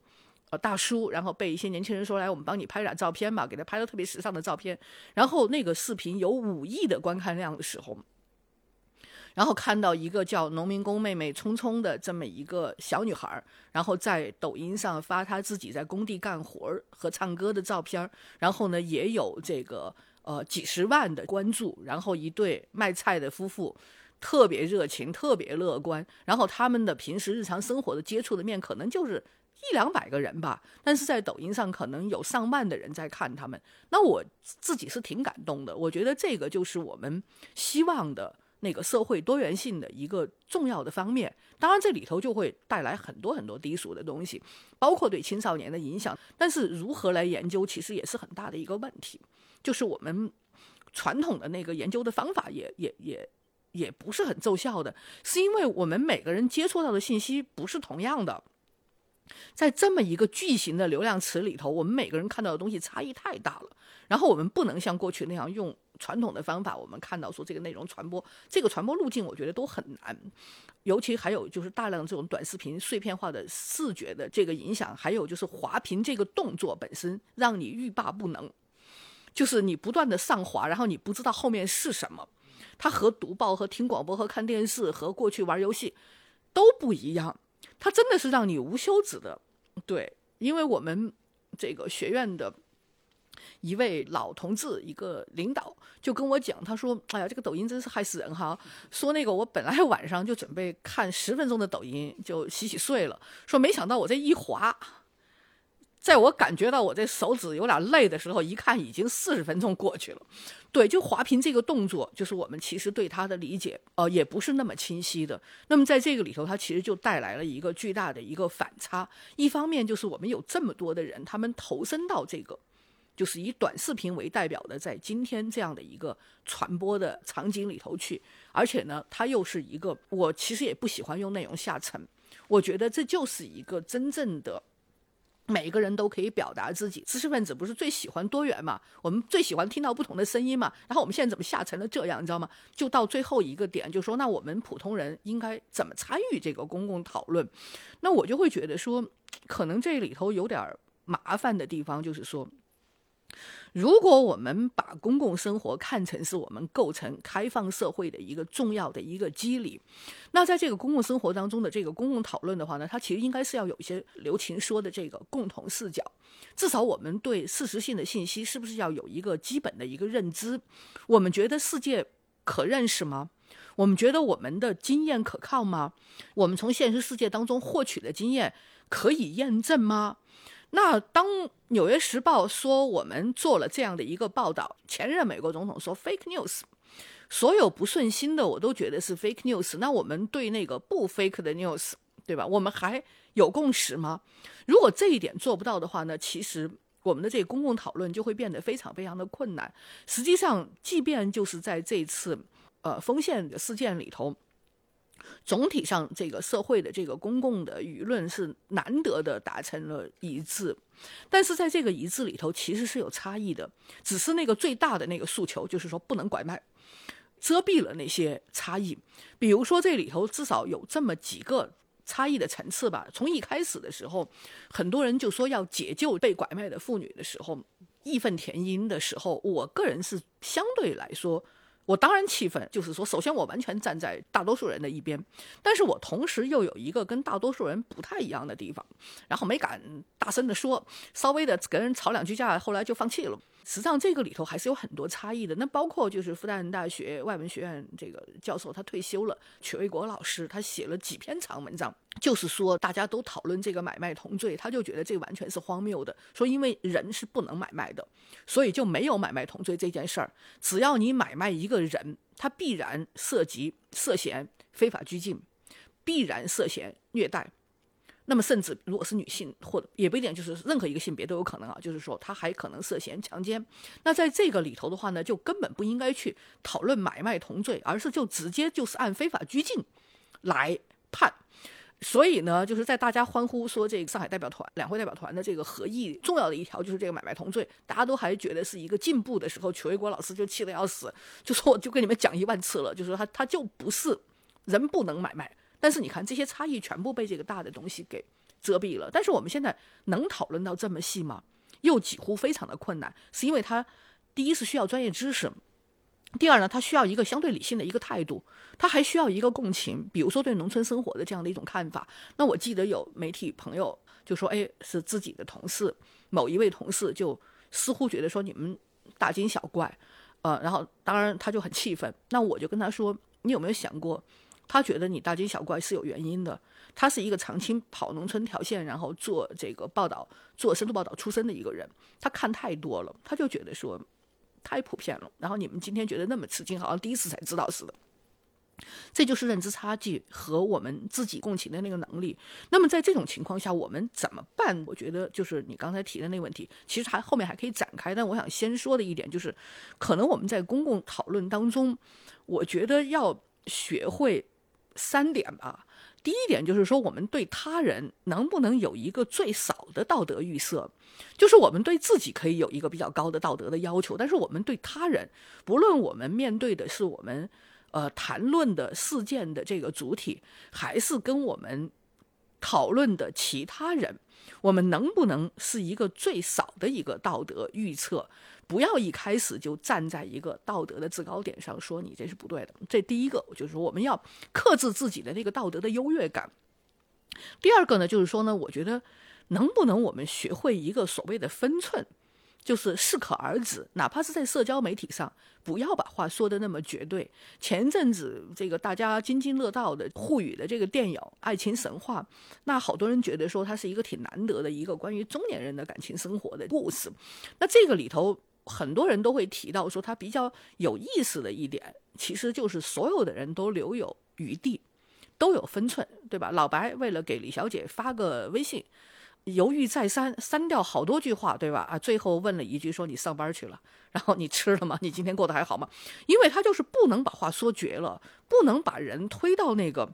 [SPEAKER 1] 呃，大叔，然后被一些年轻人说来，我们帮你拍点照片吧，给他拍了特别时尚的照片。然后那个视频有五亿的观看量的时候，然后看到一个叫农民工妹妹聪聪的这么一个小女孩，然后在抖音上发她自己在工地干活和唱歌的照片，然后呢也有这个呃几十万的关注，然后一对卖菜的夫妇特别热情，特别乐观，然后他们的平时日常生活的接触的面可能就是。一两百个人吧，但是在抖音上可能有上万的人在看他们，那我自己是挺感动的。我觉得这个就是我们希望的那个社会多元性的一个重要的方面。当然，这里头就会带来很多很多低俗的东西，包括对青少年的影响。但是如何来研究，其实也是很大的一个问题。就是我们传统的那个研究的方法也也也也不是很奏效的，是因为我们每个人接触到的信息不是同样的。在这么一个巨型的流量池里头，我们每个人看到的东西差异太大了。然后我们不能像过去那样用传统的方法，我们看到说这个内容传播，这个传播路径我觉得都很难。尤其还有就是大量这种短视频碎片化的视觉的这个影响，还有就是滑屏这个动作本身让你欲罢不能，就是你不断的上滑，然后你不知道后面是什么。它和读报、和听广播、和看电视、和过去玩游戏都不一样。他真的是让你无休止的，对，因为我们这个学院的一位老同志，一个领导就跟我讲，他说：“哎呀，这个抖音真是害死人哈！说那个我本来晚上就准备看十分钟的抖音就洗洗睡了，说没想到我这一滑。”在我感觉到我这手指有点累的时候，一看已经四十分钟过去了。对，就滑屏这个动作，就是我们其实对它的理解，呃，也不是那么清晰的。那么在这个里头，它其实就带来了一个巨大的一个反差。一方面就是我们有这么多的人，他们投身到这个，就是以短视频为代表的，在今天这样的一个传播的场景里头去，而且呢，它又是一个，我其实也不喜欢用内容下沉，我觉得这就是一个真正的。每个人都可以表达自己，知识分子不是最喜欢多元嘛？我们最喜欢听到不同的声音嘛？然后我们现在怎么下成了这样，你知道吗？就到最后一个点，就说那我们普通人应该怎么参与这个公共讨论？那我就会觉得说，可能这里头有点麻烦的地方，就是说。如果我们把公共生活看成是我们构成开放社会的一个重要的一个机理，那在这个公共生活当中的这个公共讨论的话呢，它其实应该是要有一些刘琴说的这个共同视角。至少我们对事实性的信息是不是要有一个基本的一个认知？我们觉得世界可认识吗？我们觉得我们的经验可靠吗？我们从现实世界当中获取的经验可以验证吗？那当《纽约时报》说我们做了这样的一个报道，前任美国总统说 fake news，所有不顺心的我都觉得是 fake news。那我们对那个不 fake 的 news，对吧？我们还有共识吗？如果这一点做不到的话呢？其实我们的这个公共讨论就会变得非常非常的困难。实际上，即便就是在这次呃丰县的事件里头。总体上这个社会的这个公共的舆论是难得的达成了一致，但是在这个一致里头其实是有差异的，只是那个最大的那个诉求就是说不能拐卖，遮蔽了那些差异。比如说这里头至少有这么几个差异的层次吧。从一开始的时候，很多人就说要解救被拐卖的妇女的时候，义愤填膺的时候，我个人是相对来说。我当然气愤，就是说，首先我完全站在大多数人的一边，但是我同时又有一个跟大多数人不太一样的地方，然后没敢大声的说，稍微的跟人吵两句架，后来就放弃了。实际上这个里头还是有很多差异的，那包括就是复旦大学外文学院这个教授他退休了，曲卫国老师他写了几篇长文章，就是说大家都讨论这个买卖同罪，他就觉得这完全是荒谬的，说因为人是不能买卖的，所以就没有买卖同罪这件事儿，只要你买卖一个人，他必然涉及涉嫌非法拘禁，必然涉嫌虐待。那么，甚至如果是女性，或者也不一定，就是任何一个性别都有可能啊。就是说，他还可能涉嫌强奸。那在这个里头的话呢，就根本不应该去讨论买卖同罪，而是就直接就是按非法拘禁来判。所以呢，就是在大家欢呼说这个上海代表团、两会代表团的这个合议，重要的一条就是这个买卖同罪，大家都还觉得是一个进步的时候，曲卫国老师就气得要死，就说我就跟你们讲一万次了，就是说他他就不是人不能买卖。但是你看，这些差异全部被这个大的东西给遮蔽了。但是我们现在能讨论到这么细吗？又几乎非常的困难，是因为它第一是需要专业知识，第二呢，它需要一个相对理性的一个态度，它还需要一个共情，比如说对农村生活的这样的一种看法。那我记得有媒体朋友就说：“哎，是自己的同事，某一位同事就似乎觉得说你们大惊小怪，呃，然后当然他就很气愤。那我就跟他说：你有没有想过？”他觉得你大惊小怪是有原因的。他是一个长期跑农村条线，然后做这个报道、做深度报道出身的一个人。他看太多了，他就觉得说太普遍了。然后你们今天觉得那么吃惊，好像第一次才知道似的。这就是认知差距和我们自己共情的那个能力。那么在这种情况下，我们怎么办？我觉得就是你刚才提的那个问题，其实还后面还可以展开。但我想先说的一点就是，可能我们在公共讨论当中，我觉得要学会。三点吧，第一点就是说，我们对他人能不能有一个最少的道德预设，就是我们对自己可以有一个比较高的道德的要求，但是我们对他人，不论我们面对的是我们呃谈论的事件的这个主体，还是跟我们讨论的其他人，我们能不能是一个最少的一个道德预测？不要一开始就站在一个道德的制高点上说你这是不对的。这第一个，就是说我们要克制自己的那个道德的优越感。第二个呢，就是说呢，我觉得能不能我们学会一个所谓的分寸，就是适可而止，哪怕是在社交媒体上，不要把话说的那么绝对。前阵子这个大家津津乐道的沪语的这个电影《爱情神话》，那好多人觉得说它是一个挺难得的一个关于中年人的感情生活的故事。那这个里头。很多人都会提到说，他比较有意思的一点，其实就是所有的人都留有余地，都有分寸，对吧？老白为了给李小姐发个微信，犹豫再三，删掉好多句话，对吧？啊，最后问了一句说：“你上班去了，然后你吃了吗？你今天过得还好吗？”因为他就是不能把话说绝了，不能把人推到那个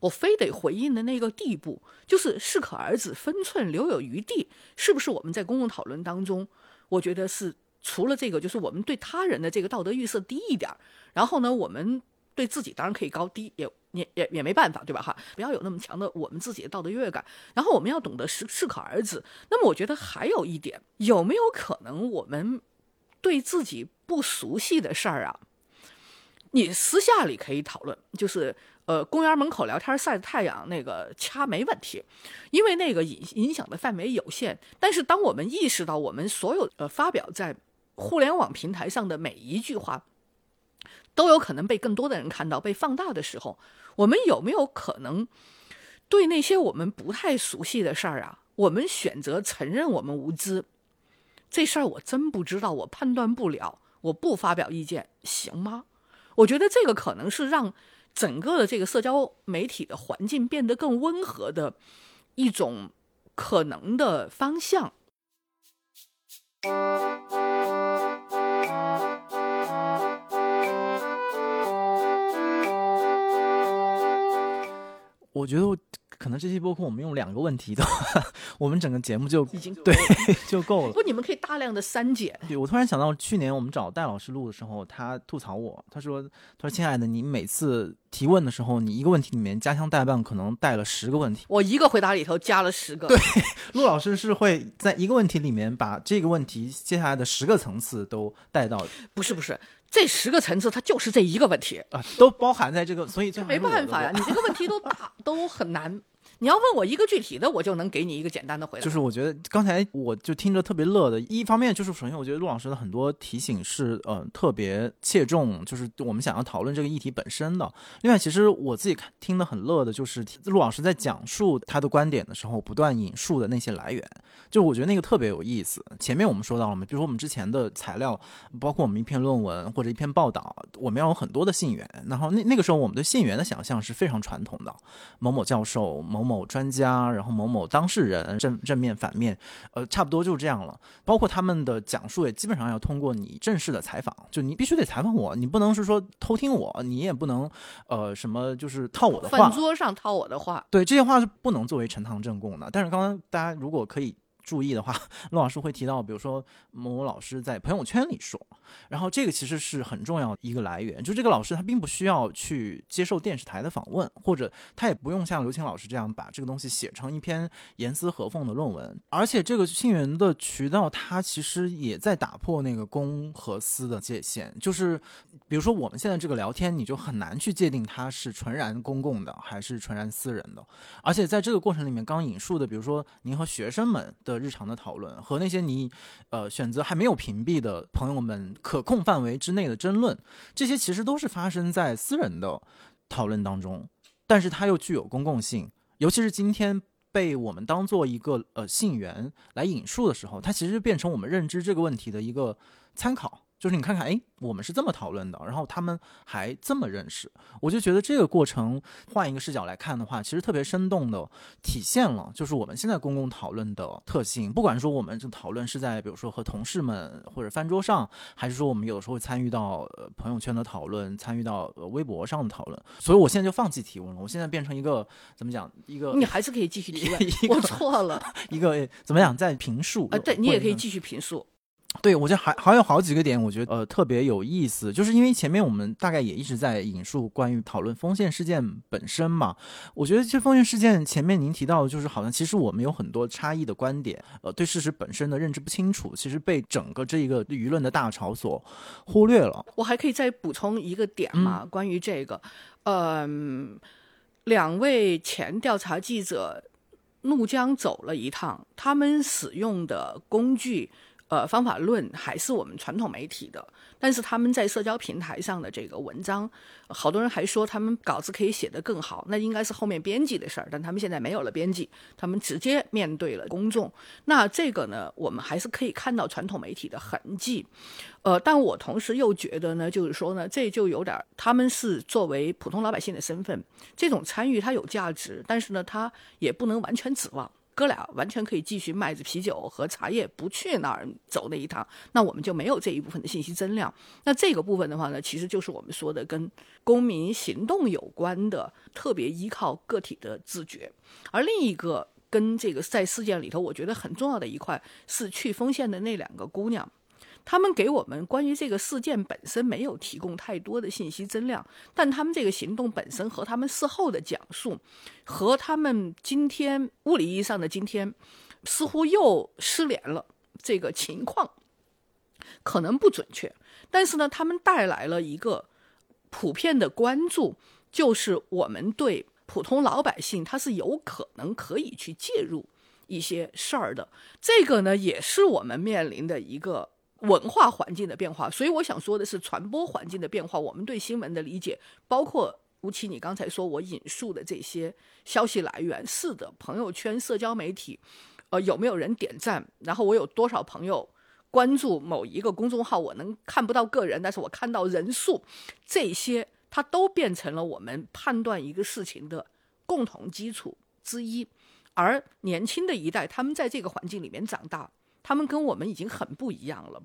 [SPEAKER 1] 我非得回应的那个地步，就是适可而止，分寸留有余地，是不是？我们在公共讨论当中。我觉得是除了这个，就是我们对他人的这个道德预设低一点儿，然后呢，我们对自己当然可以高低，也也也也没办法，对吧？哈，不要有那么强的我们自己的道德优越感，然后我们要懂得适适可而止。那么，我觉得还有一点，有没有可能我们对自己不熟悉的事儿啊，你私下里可以讨论，就是。呃，公园门口聊天晒着太阳那个掐没问题，因为那个影影响的范围有限。但是当我们意识到我们所有呃发表在互联网平台上的每一句话都有可能被更多的人看到、被放大的时候，我们有没有可能对那些我们不太熟悉的事儿啊，我们选择承认我们无知？这事儿我真不知道，我判断不了，我不发表意见行吗？我觉得这个可能是让。整个的这个社交媒体的环境变得更温和的一种可能的方向。
[SPEAKER 2] 我觉得可能这期播客我们用两个问题的话，我们整个节目就
[SPEAKER 1] 已经
[SPEAKER 2] 对 就够了。
[SPEAKER 1] 不，你们可以大量的删减。
[SPEAKER 2] 对，我突然想到，去年我们找戴老师录的时候，他吐槽我，他说：“他说亲爱的，你每次提问的时候，你一个问题里面加枪代办，可能带了十个问题。
[SPEAKER 1] 我一个回答里头加了十个。
[SPEAKER 2] 对，陆老师是会在一个问题里面把这个问题接下来的十个层次都带到。
[SPEAKER 1] 不是不是，这十个层次它就是这一个问题
[SPEAKER 2] 啊，都包含在这个，所以这
[SPEAKER 1] 没办法呀，你这个问题都大都很难。你要问我一个具体的，我就能给你一个简单的回答。
[SPEAKER 2] 就是我觉得刚才我就听着特别乐的，一方面就是首先我觉得陆老师的很多提醒是呃特别切中，就是我们想要讨论这个议题本身的。另外，其实我自己看听得很乐的，就是陆老师在讲述他的观点的时候，不断引述的那些来源，就我觉得那个特别有意思。前面我们说到了嘛，比如说我们之前的材料，包括我们一篇论文或者一篇报道，我们要有很多的信源，然后那那个时候我们对信源的想象是非常传统的，某某教授某。某专家，然后某某当事人正正面反面，呃，差不多就这样了。包括他们的讲述也基本上要通过你正式的采访，就你必须得采访我，你不能是说偷听我，你也不能呃什么就是套我的话，
[SPEAKER 1] 饭桌上套我的话，
[SPEAKER 2] 对这些话是不能作为呈堂证供的。但是刚刚大家如果可以。注意的话，陆老师会提到，比如说某某老师在朋友圈里说，然后这个其实是很重要一个来源。就这个老师他并不需要去接受电视台的访问，或者他也不用像刘青老师这样把这个东西写成一篇严丝合缝的论文。而且这个信源的渠道，它其实也在打破那个公和私的界限。就是比如说我们现在这个聊天，你就很难去界定它是纯然公共的还是纯然私人的。而且在这个过程里面，刚引述的，比如说您和学生们的。日常的讨论和那些你呃选择还没有屏蔽的朋友们可控范围之内的争论，这些其实都是发生在私人的讨论当中，但是它又具有公共性，尤其是今天被我们当做一个呃信源来引述的时候，它其实变成我们认知这个问题的一个参考。就是你看看，哎，我们是这么讨论的，然后他们还这么认识，我就觉得这个过程换一个视角来看的话，其实特别生动的体现了，就是我们现在公共讨论的特性。不管说我们这讨论是在比如说和同事们或者饭桌上，还是说我们有的时候会参与到呃朋友圈的讨论，参与到微博上的讨论。所以我现在就放弃提问了，我现在变成一个怎么讲？一个
[SPEAKER 1] 你还是可以继续提问，我错了。
[SPEAKER 2] 一个怎么讲？在评述
[SPEAKER 1] 啊？对你也可以继续评述。
[SPEAKER 2] 对，我觉得还还有好几个点，我觉得呃特别有意思，就是因为前面我们大概也一直在引述关于讨论丰县事件本身嘛。我觉得这丰县事件前面您提到的，就是好像其实我们有很多差异的观点，呃，对事实本身的认知不清楚，其实被整个这一个舆论的大潮所忽略了。
[SPEAKER 1] 我还可以再补充一个点嘛，关于这个，嗯，两位前调查记者怒江走了一趟，他们使用的工具。呃，方法论还是我们传统媒体的，但是他们在社交平台上的这个文章，好多人还说他们稿子可以写得更好，那应该是后面编辑的事儿，但他们现在没有了编辑，他们直接面对了公众。那这个呢，我们还是可以看到传统媒体的痕迹。呃，但我同时又觉得呢，就是说呢，这就有点他们是作为普通老百姓的身份，这种参与它有价值，但是呢，它也不能完全指望。哥俩完全可以继续卖着啤酒和茶叶，不去那儿走那一趟，那我们就没有这一部分的信息增量。那这个部分的话呢，其实就是我们说的跟公民行动有关的，特别依靠个体的自觉。而另一个跟这个在事件里头，我觉得很重要的一块是去丰县的那两个姑娘。他们给我们关于这个事件本身没有提供太多的信息增量，但他们这个行动本身和他们事后的讲述，和他们今天物理意义上的今天，似乎又失联了。这个情况可能不准确，但是呢，他们带来了一个普遍的关注，就是我们对普通老百姓他是有可能可以去介入一些事儿的。这个呢，也是我们面临的一个。文化环境的变化，所以我想说的是传播环境的变化。我们对新闻的理解，包括吴奇，你刚才说我引述的这些消息来源，是的，朋友圈、社交媒体，呃，有没有人点赞？然后我有多少朋友关注某一个公众号？我能看不到个人，但是我看到人数，这些它都变成了我们判断一个事情的共同基础之一。而年轻的一代，他们在这个环境里面长大。他们跟我们已经很不一样了。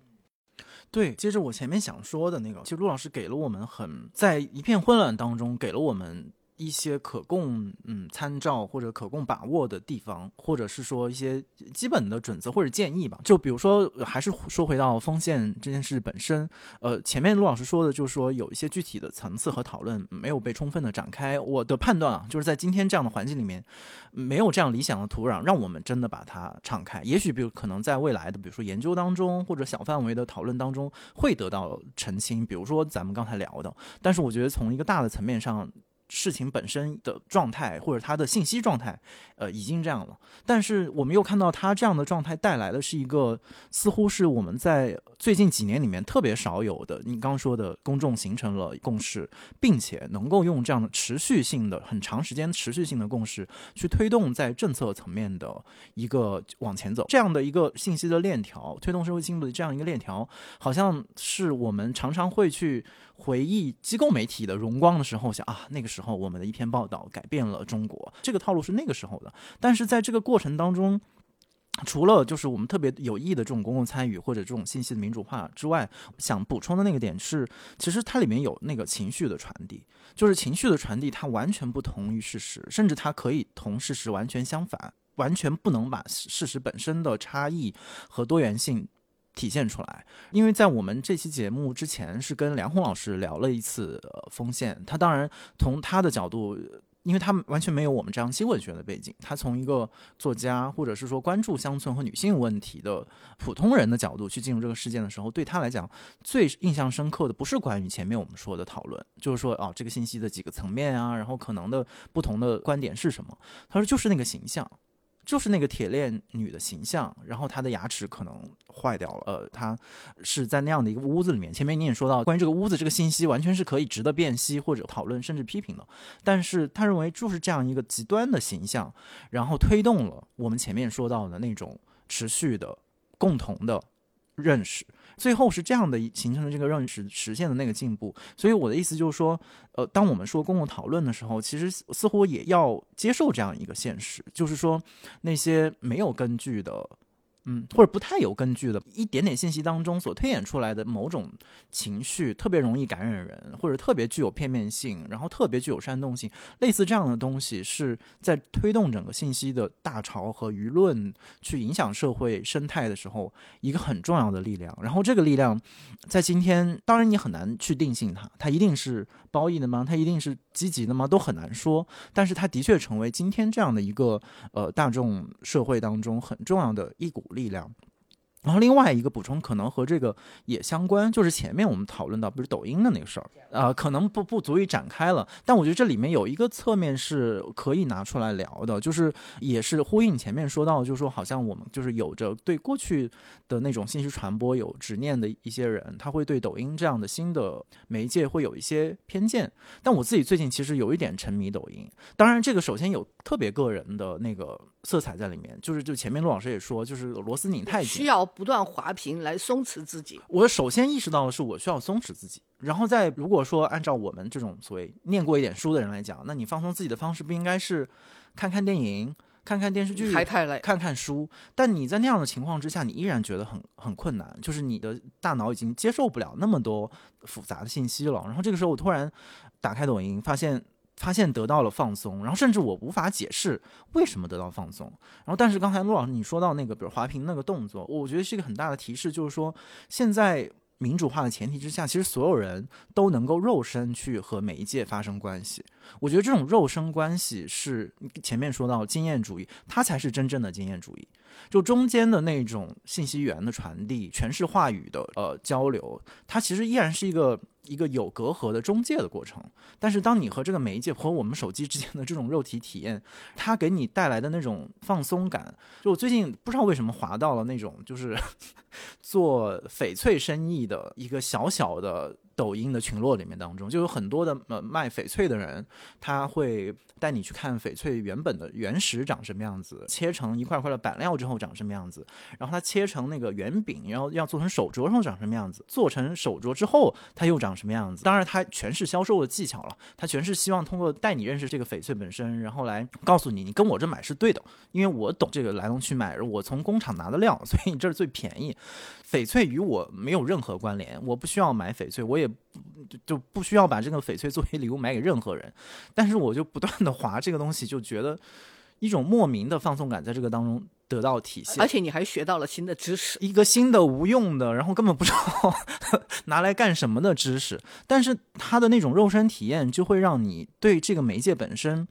[SPEAKER 2] 对，接着我前面想说的那个，其实陆老师给了我们很在一片混乱当中，给了我们一些可供嗯参照或者可供把握的地方，或者是说一些基本的准则或者建议吧。就比如说，还是说回到锋线这件事本身，呃，前面陆老师说的，就是说有一些具体的层次和讨论没有被充分的展开。我的判断啊，就是在今天这样的环境里面，没有这样理想的土壤，让我们真的把它敞开。也许比如可能在未来的，比如说研究当中或者小范围的讨论当中，会得到澄清。比如说咱们刚才聊的，但是我觉得从一个大的层面上。事情本身的状态，或者它的信息状态，呃，已经这样了。但是我们又看到它这样的状态带来的是一个，似乎是我们在最近几年里面特别少有的。你刚刚说的，公众形成了共识，并且能够用这样的持续性的、很长时间持续性的共识去推动在政策层面的一个往前走，这样的一个信息的链条，推动社会进步的这样一个链条，好像是我们常常会去。回忆机构媒体的荣光的时候，想啊，那个时候我们的一篇报道改变了中国，这个套路是那个时候的。但是在这个过程当中，除了就是我们特别有意的这种公共参与或者这种信息的民主化之外，想补充的那个点是，其实它里面有那个情绪的传递，就是情绪的传递，它完全不同于事实，甚至它可以同事实完全相反，完全不能把事实本身的差异和多元性。体现出来，因为在我们这期节目之前是跟梁红老师聊了一次锋线，他当然从他的角度，因为他完全没有我们这样新闻学的背景，他从一个作家或者是说关注乡村和女性问题的普通人的角度去进入这个事件的时候，对他来讲最印象深刻的不是关于前面我们说的讨论，就是说哦这个信息的几个层面啊，然后可能的不同的观点是什么，他说就是那个形象。就是那个铁链女的形象，然后她的牙齿可能坏掉了。呃，她是在那样的一个屋子里面。前面你也说到，关于这个屋子这个信息，完全是可以值得辨析或者讨论，甚至批评的。但是他认为，就是这样一个极端的形象，然后推动了我们前面说到的那种持续的共同的认识。最后是这样的形成的这个认识实现的那个进步，所以我的意思就是说，呃，当我们说公共讨论的时候，其实似乎也要接受这样一个现实，就是说那些没有根据的。嗯，或者不太有根据的一点点信息当中所推演出来的某种情绪，特别容易感染人，或者特别具有片面性，然后特别具有煽动性，类似这样的东西，是在推动整个信息的大潮和舆论去影响社会生态的时候，一个很重要的力量。然后这个力量，在今天，当然你很难去定性它，它一定是。褒义的吗？它一定是积极的吗？都很难说。但是它的确成为今天这样的一个呃大众社会当中很重要的一股力量。然后另外一个补充可能和这个也相关，就是前面我们讨论到，不是抖音的那个事儿，啊，可能不不足以展开了。但我觉得这里面有一个侧面是可以拿出来聊的，就是也是呼应前面说到，就是说好像我们就是有着对过去的那种信息传播有执念的一些人，他会对抖音这样的新的媒介会有一些偏见。但我自己最近其实有一点沉迷抖音，当然这个首先有特别个人的那个色彩在里面，就是就前面陆老师也说，就是螺丝拧太紧，
[SPEAKER 1] 需要。不断滑屏来松弛自己。
[SPEAKER 2] 我首先意识到的是，我需要松弛自己。然后在如果说按照我们这种所谓念过一点书的人来讲，那你放松自己的方式不应该是看看电影、看看电视剧，
[SPEAKER 1] 还太累，
[SPEAKER 2] 看看书。但你在那样的情况之下，你依然觉得很很困难，就是你的大脑已经接受不了那么多复杂的信息了。然后这个时候，我突然打开抖音，发现。发现得到了放松，然后甚至我无法解释为什么得到放松。然后，但是刚才陆老师你说到那个，比如滑屏那个动作，我觉得是一个很大的提示，就是说现在民主化的前提之下，其实所有人都能够肉身去和媒介发生关系。我觉得这种肉身关系是前面说到经验主义，它才是真正的经验主义。就中间的那种信息源的传递、诠释话语的呃交流，它其实依然是一个。一个有隔阂的中介的过程，但是当你和这个媒介和我们手机之间的这种肉体体验，它给你带来的那种放松感，就我最近不知道为什么滑到了那种就是 做翡翠生意的一个小小的。抖音的群落里面当中，就有很多的呃卖翡翠的人，他会带你去看翡翠原本的原石长什么样子，切成一块块的板料之后长什么样子，然后它切成那个圆饼，然后要做成手镯上长什么样子，做成手镯之后它又长什么样子。当然，它全是销售的技巧了，它全是希望通过带你认识这个翡翠本身，然后来告诉你，你跟我这买是对的，因为我懂这个来龙去脉，我从工厂拿的料，所以你这儿最便宜。翡翠与我没有任何关联，我不需要买翡翠，我也。就就不需要把这个翡翠作为礼物买给任何人，但是我就不断的划这个东西，就觉得一种莫名的放松感在这个当中得到体现，
[SPEAKER 1] 而且你还学到了新的知识，
[SPEAKER 2] 一个新的无用的，然后根本不知道 拿来干什么的知识，但是它的那种肉身体验就会让你对这个媒介本身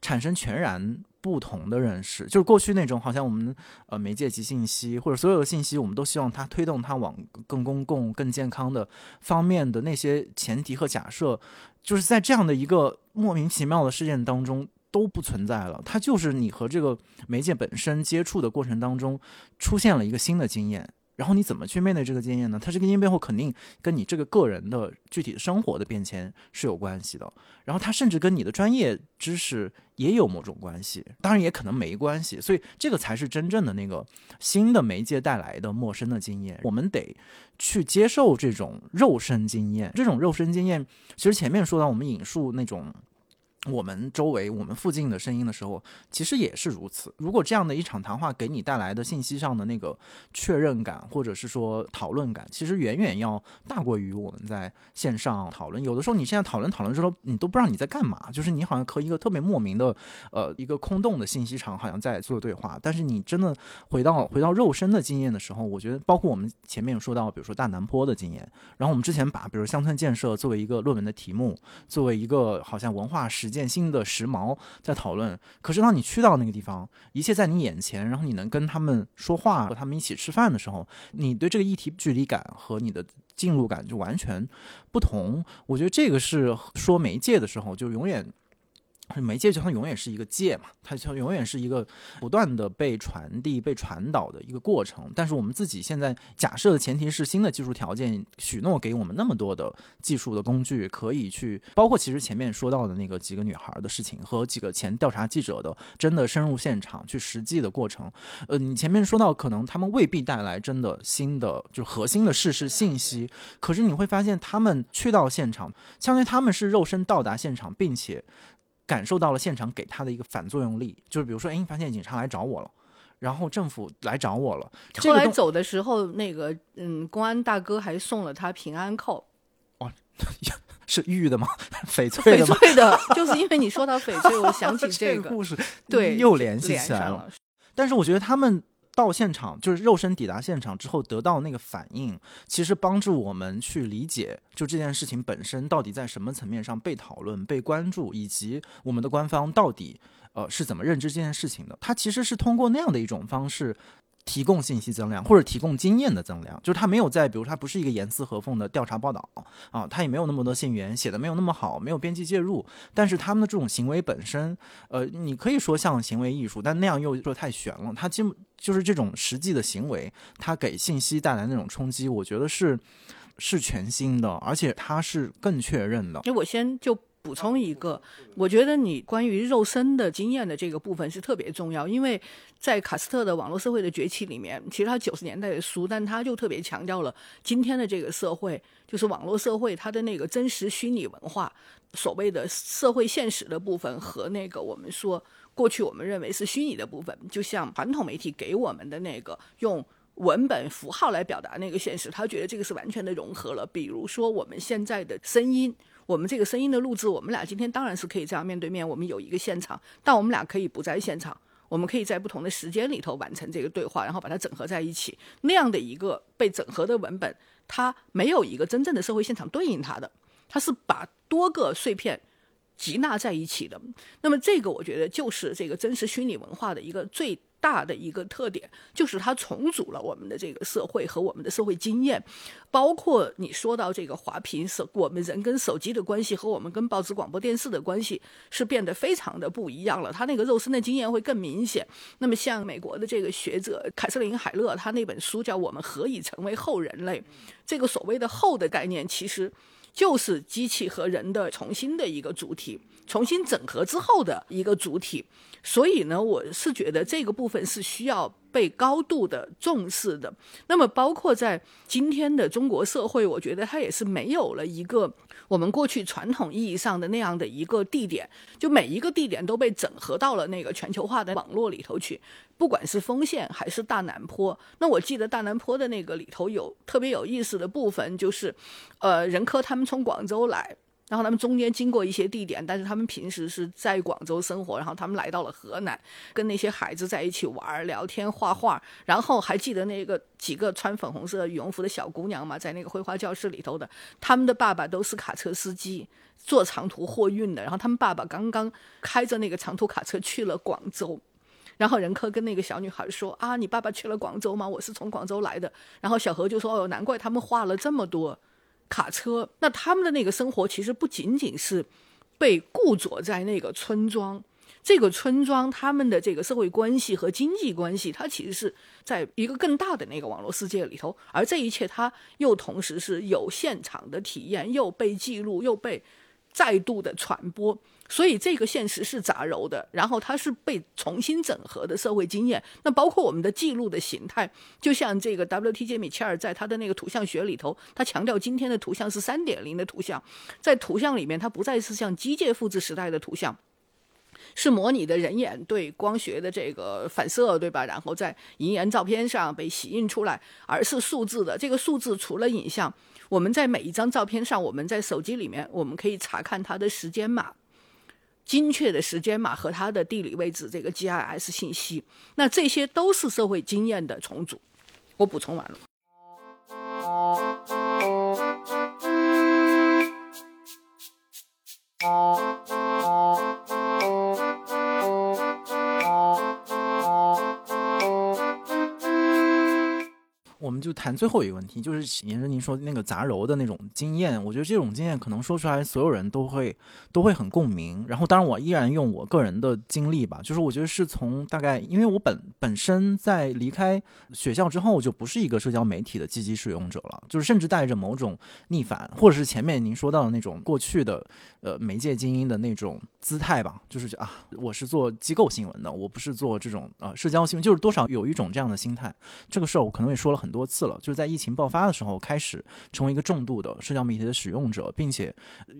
[SPEAKER 2] 产生全然。不同的认识，就是过去那种好像我们呃媒介及信息或者所有的信息，我们都希望它推动它往更公共、更健康的方面的那些前提和假设，就是在这样的一个莫名其妙的事件当中都不存在了。它就是你和这个媒介本身接触的过程当中出现了一个新的经验。然后你怎么去面对这个经验呢？它这个经验背后肯定跟你这个个人的具体生活的变迁是有关系的。然后它甚至跟你的专业知识也有某种关系，当然也可能没关系。所以这个才是真正的那个新的媒介带来的陌生的经验。我们得去接受这种肉身经验。这种肉身经验，其实前面说到我们引述那种。我们周围、我们附近的声音的时候，其实也是如此。如果这样的一场谈话给你带来的信息上的那个确认感，或者是说讨论感，其实远远要大过于我们在线上讨论。有的时候，你现在讨论讨论之后，你都不知道你在干嘛，就是你好像和一个特别莫名的呃一个空洞的信息场好像在做对话。但是你真的回到回到肉身的经验的时候，我觉得包括我们前面有说到，比如说大南坡的经验，然后我们之前把比如乡村建设作为一个论文的题目，作为一个好像文化实。件新的时髦在讨论，可是当你去到那个地方，一切在你眼前，然后你能跟他们说话，和他们一起吃饭的时候，你对这个议题距离感和你的进入感就完全不同。我觉得这个是说媒介的时候，就永远。媒介就它永远是一个介嘛，它就永远是一个不断的被传递、被传导的一个过程。但是我们自己现在假设的前提是新的技术条件许诺给我们那么多的技术的工具，可以去包括其实前面说到的那个几个女孩的事情和几个前调查记者的真的深入现场去实际的过程。呃，你前面说到可能他们未必带来真的新的就核心的事实信息，可是你会发现他们去到现场，相当于他们是肉身到达现场，并且。感受到了现场给他的一个反作用力，就是比如说，哎，你发现警察来找我了，然后政府来找我了。
[SPEAKER 1] 后来走的时候，那个嗯，公安大哥还送了他平安扣。
[SPEAKER 2] 哦，是玉的吗？翡翠
[SPEAKER 1] 的？翡翠的，就是因为你说到翡翠，我想起这
[SPEAKER 2] 个故事，
[SPEAKER 1] 对，
[SPEAKER 2] 又联系起来
[SPEAKER 1] 了。
[SPEAKER 2] 但是我觉得他们。到现场就是肉身抵达现场之后得到那个反应，其实帮助我们去理解，就这件事情本身到底在什么层面上被讨论、被关注，以及我们的官方到底呃是怎么认知这件事情的。它其实是通过那样的一种方式。提供信息增量或者提供经验的增量，就是他没有在，比如他不是一个严丝合缝的调查报道啊，他也没有那么多信源，写的没有那么好，没有编辑介入，但是他们的这种行为本身，呃，你可以说像行为艺术，但那样又说太悬了。他基就是这种实际的行为，他给信息带来那种冲击，我觉得是是全新的，而且它是更确认的。
[SPEAKER 1] 那我先就。补充一个，我觉得你关于肉身的经验的这个部分是特别重要，因为在卡斯特的《网络社会的崛起》里面，其实他九十年代的书，但他就特别强调了今天的这个社会，就是网络社会它的那个真实虚拟文化，所谓的社会现实的部分和那个我们说过去我们认为是虚拟的部分，就像传统媒体给我们的那个用文本符号来表达那个现实，他觉得这个是完全的融合了。比如说我们现在的声音。我们这个声音的录制，我们俩今天当然是可以这样面对面。我们有一个现场，但我们俩可以不在现场，我们可以在不同的时间里头完成这个对话，然后把它整合在一起。那样的一个被整合的文本，它没有一个真正的社会现场对应它的，它是把多个碎片集纳在一起的。那么这个我觉得就是这个真实虚拟文化的一个最。大的一个特点就是它重组了我们的这个社会和我们的社会经验，包括你说到这个滑屏手，我们人跟手机的关系和我们跟报纸、广播电视的关系是变得非常的不一样了。他那个肉身的经验会更明显。那么像美国的这个学者凯瑟琳·海勒，他那本书叫《我们何以成为后人类》，这个所谓的“后”的概念，其实就是机器和人的重新的一个主体，重新整合之后的一个主体。所以呢，我是觉得这个部分是需要被高度的重视的。那么，包括在今天的中国社会，我觉得它也是没有了一个我们过去传统意义上的那样的一个地点，就每一个地点都被整合到了那个全球化的网络里头去，不管是丰县还是大南坡。那我记得大南坡的那个里头有特别有意思的部分，就是呃，任科他们从广州来。然后他们中间经过一些地点，但是他们平时是在广州生活。然后他们来到了河南，跟那些孩子在一起玩、聊天、画画。然后还记得那个几个穿粉红色羽绒服的小姑娘嘛，在那个绘画教室里头的，他们的爸爸都是卡车司机，做长途货运的。然后他们爸爸刚刚开着那个长途卡车去了广州。然后任科跟那个小女孩说：“啊，你爸爸去了广州吗？我是从广州来的。”然后小何就说：“哦，难怪他们画了这么多。”卡车，那他们的那个生活其实不仅仅是被固着在那个村庄，这个村庄他们的这个社会关系和经济关系，它其实是在一个更大的那个网络世界里头，而这一切它又同时是有现场的体验，又被记录，又被再度的传播。所以这个现实是杂糅的，然后它是被重新整合的社会经验。那包括我们的记录的形态，就像这个 W.T.J. 米切尔在他的那个图像学里头，他强调今天的图像是三点零的图像，在图像里面，它不再是像机械复制时代的图像，是模拟的人眼对光学的这个反射，对吧？然后在银盐照片上被洗印出来，而是数字的。这个数字除了影像，我们在每一张照片上，我们在手机里面，我们可以查看它的时间码。精确的时间码和它的地理位置，这个 GIS 信息，那这些都是社会经验的重组。我补充完了。
[SPEAKER 2] 就谈最后一个问题，就是沿着您说那个杂糅的那种经验，我觉得这种经验可能说出来，所有人都会都会很共鸣。然后，当然我依然用我个人的经历吧，就是我觉得是从大概，因为我本本身在离开学校之后，就不是一个社交媒体的积极使用者了，就是甚至带着某种逆反，或者是前面您说到的那种过去的呃媒介精英的那种姿态吧，就是啊，我是做机构新闻的，我不是做这种呃社交新闻，就是多少有一种这样的心态。这个事儿我可能也说了很。多次次了，就是在疫情爆发的时候开始成为一个重度的社交媒体的使用者，并且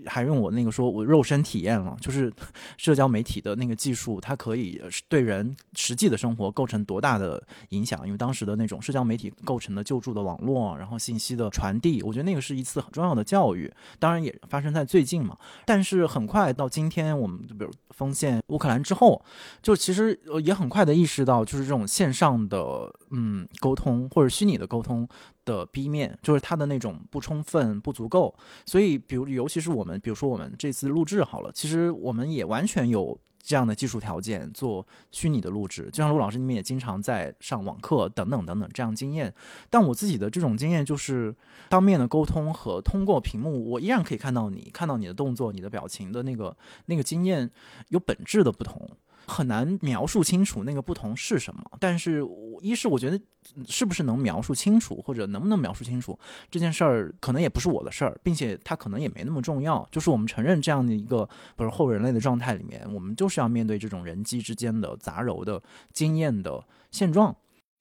[SPEAKER 2] 还用我那个说我肉身体验了，就是 社交媒体的那个技术，它可以对人实际的生活构成多大的影响。因为当时的那种社交媒体构成的救助的网络，然后信息的传递，我觉得那个是一次很重要的教育。当然也发生在最近嘛，但是很快到今天，我们就比如锋线乌克兰之后，就其实也很快的意识到，就是这种线上的嗯沟通或者虚拟的。沟通的 B 面就是它的那种不充分、不足够，所以，比如尤其是我们，比如说我们这次录制好了，其实我们也完全有这样的技术条件做虚拟的录制，就像陆老师你们也经常在上网课等等等等这样经验。但我自己的这种经验就是当面的沟通和通过屏幕，我依然可以看到你，看到你的动作、你的表情的那个那个经验有本质的不同。很难描述清楚那个不同是什么，但是一是我觉得是不是能描述清楚，或者能不能描述清楚这件事儿，可能也不是我的事儿，并且它可能也没那么重要。就是我们承认这样的一个不是后人类的状态里面，我们就是要面对这种人机之间的杂糅的经验的现状。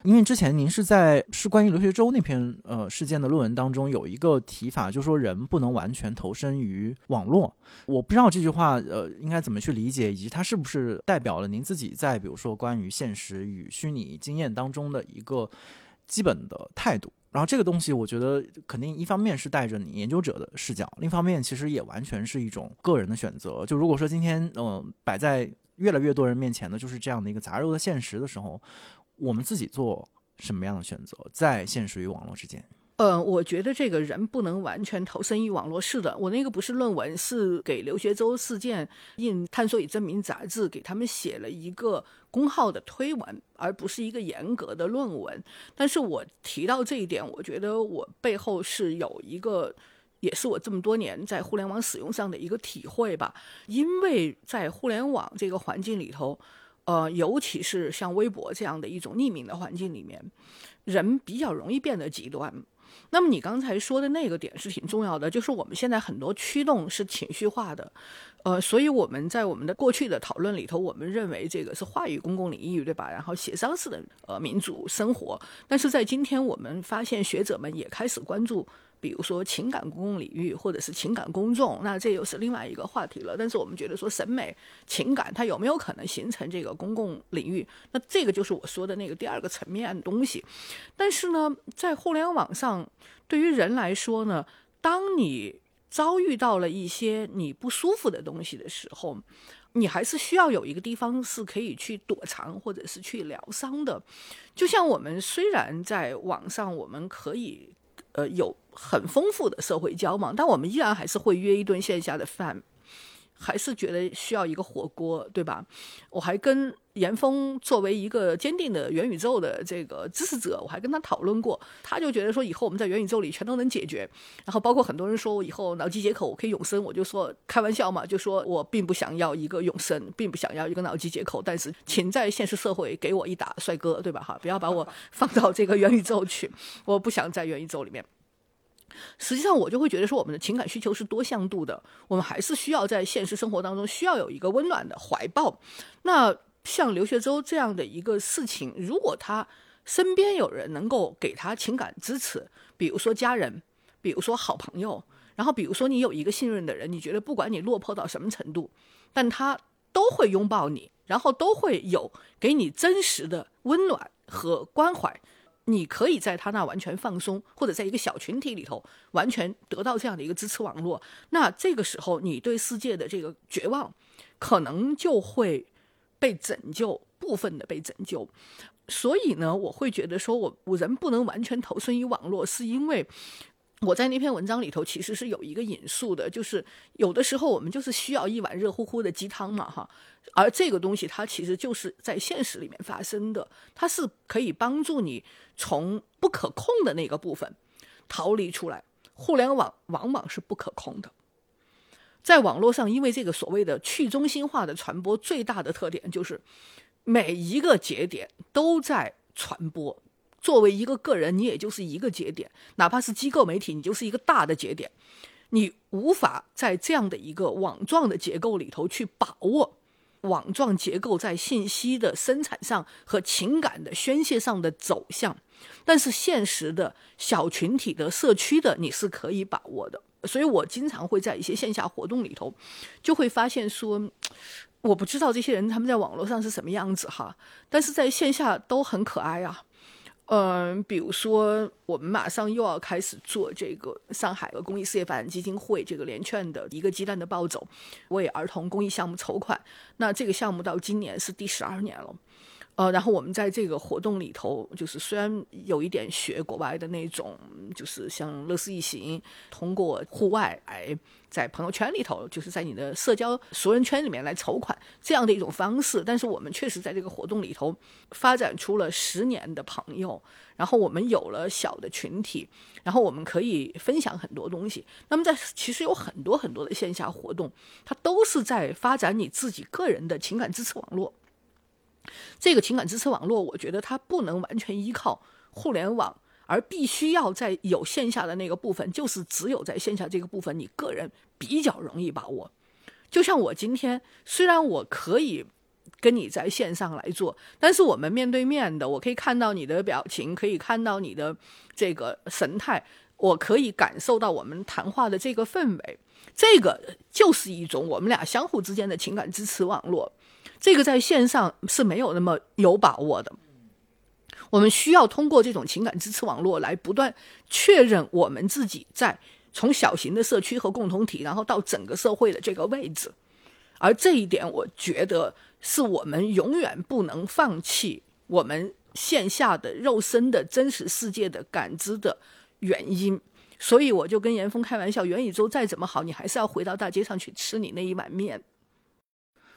[SPEAKER 2] 因为之前您是在是关于留学周那篇呃事件的论文当中有一个提法，就是说人不能完全投身于网络。我不知道这句话呃应该怎么去理解，以及它是不是代表了您自己在比如说关于现实与虚拟经验当中的一个基本的态度。然后这个东西，我觉得肯定一方面是带着你研究者的视角，另一方面其实也完全是一种个人的选择。就如果说今天嗯摆在越来越多人面前的就是这样的一个杂糅的现实的时候。我们自己做什么样的选择，在现实与网络之间？
[SPEAKER 1] 呃，我觉得这个人不能完全投身于网络。是的，我那个不是论文，是给留学周事件印《探索与证明》杂志给他们写了一个公号的推文，而不是一个严格的论文。但是我提到这一点，我觉得我背后是有一个，也是我这么多年在互联网使用上的一个体会吧。因为在互联网这个环境里头。呃，尤其是像微博这样的一种匿名的环境里面，人比较容易变得极端。那么你刚才说的那个点是挺重要的，就是我们现在很多驱动是情绪化的。呃，所以我们在我们的过去的讨论里头，我们认为这个是话语公共领域，对吧？然后协商式的呃民主生活。但是在今天，我们发现学者们也开始关注，比如说情感公共领域，或者是情感公众，那这又是另外一个话题了。但是我们觉得说，审美、情感它有没有可能形成这个公共领域？那这个就是我说的那个第二个层面的东西。但是呢，在互联网上，对于人来说呢，当你遭遇到了一些你不舒服的东西的时候，你还是需要有一个地方是可以去躲藏或者是去疗伤的。就像我们虽然在网上我们可以呃有很丰富的社会交往，但我们依然还是会约一顿线下的饭。还是觉得需要一个火锅，对吧？我还跟严峰作为一个坚定的元宇宙的这个支持者，我还跟他讨论过，他就觉得说以后我们在元宇宙里全都能解决。然后包括很多人说我以后脑机接口我可以永生，我就说开玩笑嘛，就说我并不想要一个永生，并不想要一个脑机接口，但是请在现实社会给我一打帅哥，对吧？哈，不要把我放到这个元宇宙去，我不想在元宇宙里面。实际上，我就会觉得说，我们的情感需求是多向度的，我们还是需要在现实生活当中需要有一个温暖的怀抱。那像刘学洲这样的一个事情，如果他身边有人能够给他情感支持，比如说家人，比如说好朋友，然后比如说你有一个信任的人，你觉得不管你落魄到什么程度，但他都会拥抱你，然后都会有给你真实的温暖和关怀。你可以在他那完全放松，或者在一个小群体里头完全得到这样的一个支持网络。那这个时候，你对世界的这个绝望，可能就会被拯救，部分的被拯救。所以呢，我会觉得说，我我人不能完全投身于网络，是因为。我在那篇文章里头其实是有一个引述的，就是有的时候我们就是需要一碗热乎乎的鸡汤嘛，哈，而这个东西它其实就是在现实里面发生的，它是可以帮助你从不可控的那个部分逃离出来。互联网往往是不可控的，在网络上，因为这个所谓的去中心化的传播，最大的特点就是每一个节点都在传播。作为一个个人，你也就是一个节点；哪怕是机构媒体，你就是一个大的节点。你无法在这样的一个网状的结构里头去把握网状结构在信息的生产上和情感的宣泄上的走向。但是现实的小群体的社区的，你是可以把握的。所以我经常会在一些线下活动里头，就会发现说，我不知道这些人他们在网络上是什么样子哈，但是在线下都很可爱啊。嗯，比如说，我们马上又要开始做这个上海的公益事业发展基金会这个联券的一个鸡蛋的暴走，为儿童公益项目筹款。那这个项目到今年是第十二年了。呃，然后我们在这个活动里头，就是虽然有一点学国外的那种，就是像乐视一行，通过户外来在朋友圈里头，就是在你的社交熟人圈里面来筹款这样的一种方式，但是我们确实在这个活动里头发展出了十年的朋友，然后我们有了小的群体，然后我们可以分享很多东西。那么在其实有很多很多的线下活动，它都是在发展你自己个人的情感支持网络。这个情感支持网络，我觉得它不能完全依靠互联网，而必须要在有线下的那个部分，就是只有在线下这个部分，你个人比较容易把握。就像我今天，虽然我可以跟你在线上来做，但是我们面对面的，我可以看到你的表情，可以看到你的这个神态，我可以感受到我们谈话的这个氛围，这个就是一种我们俩相互之间的情感支持网络。这个在线上是没有那么有把握的，我们需要通过这种情感支持网络来不断确认我们自己在从小型的社区和共同体，然后到整个社会的这个位置，而这一点我觉得是我们永远不能放弃我们线下的肉身的真实世界的感知的原因。所以我就跟严峰开玩笑，元宇宙再怎么好，你还是要回到大街上去吃你那一碗面。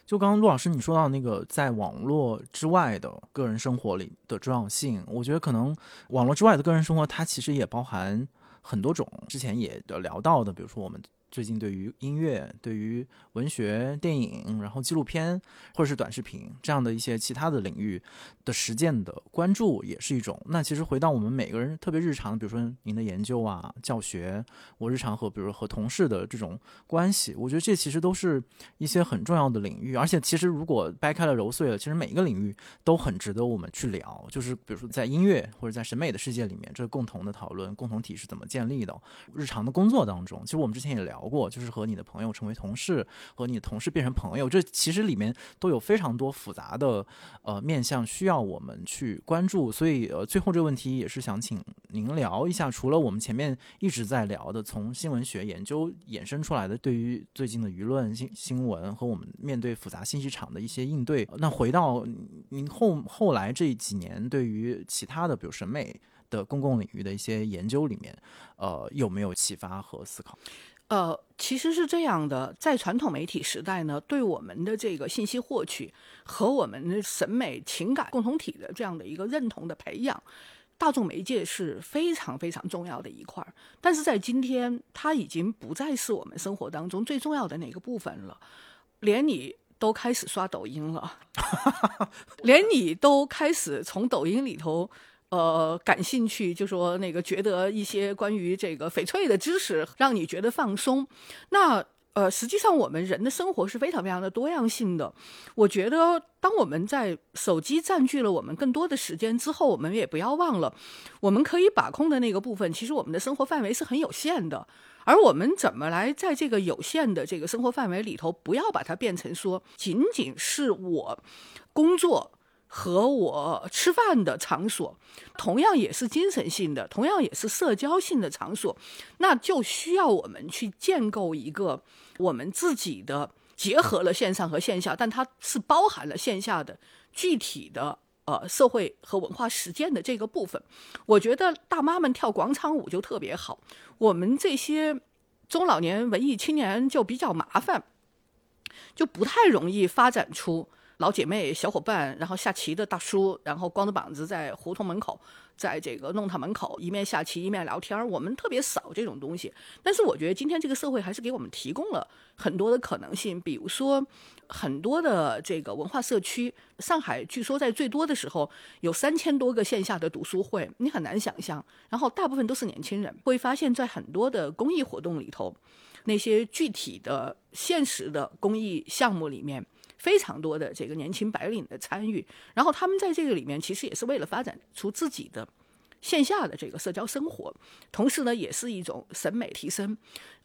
[SPEAKER 2] 就刚刚陆老师你说到那个在网络之外的个人生活里的重要性，我觉得可能网络之外的个人生活，它其实也包含很多种。之前也聊到的，比如说我们最近对于音乐、对于文学、电影，然后纪录片或者是短视频这样的一些其他的领域的实践的关注，也是一种。那其实回到我们每个人特别日常，比如说您的研究啊、教学，我日常和比如和同事的这种关系，我觉得这其实都是一些很重要的领域。而且其实如果掰开了揉碎了，其实每一个领域都很值得我们去聊。就是比如说在音乐或者在审美的世界里面，这共同的讨论、共同体是怎么建立的？日常的工作当中，其实我们之前也聊。聊过就是和你的朋友成为同事，和你的同事变成朋友，这其实里面都有非常多复杂的呃面向需要我们去关注。所以呃，最后这个问题也是想请您聊一下，除了我们前面一直在聊的，从新闻学研究衍生出来的对于最近的舆论新新闻和我们面对复杂信息场的一些应对，那回到您后后来这几年对于其他的比如审美的公共领域的一些研究里面，呃，有没有启发和思考？
[SPEAKER 1] 呃，其实是这样的，在传统媒体时代呢，对我们的这个信息获取和我们的审美情感共同体的这样的一个认同的培养，大众媒介是非常非常重要的一块儿。但是在今天，它已经不再是我们生活当中最重要的那个部分了。连你都开始刷抖音了，连你都开始从抖音里头。呃，感兴趣就说那个觉得一些关于这个翡翠的知识让你觉得放松。那呃，实际上我们人的生活是非常非常的多样性的。我觉得，当我们在手机占据了我们更多的时间之后，我们也不要忘了，我们可以把控的那个部分，其实我们的生活范围是很有限的。而我们怎么来在这个有限的这个生活范围里头，不要把它变成说仅仅是我工作。和我吃饭的场所，同样也是精神性的，同样也是社交性的场所，那就需要我们去建构一个我们自己的结合了线上和线下，但它是包含了线下的具体的呃社会和文化实践的这个部分。我觉得大妈们跳广场舞就特别好，我们这些中老年文艺青年就比较麻烦，就不太容易发展出。老姐妹、小伙伴，然后下棋的大叔，然后光着膀子在胡同门口，在这个弄堂门口一面下棋一面聊天儿我们特别少这种东西。但是我觉得今天这个社会还是给我们提供了很多的可能性，比如说很多的这个文化社区。上海据说在最多的时候有三千多个线下的读书会，你很难想象。然后大部分都是年轻人，会发现在很多的公益活动里头，那些具体的现实的公益项目里面。非常多的这个年轻白领的参与，然后他们在这个里面其实也是为了发展出自己的线下的这个社交生活，同时呢也是一种审美提升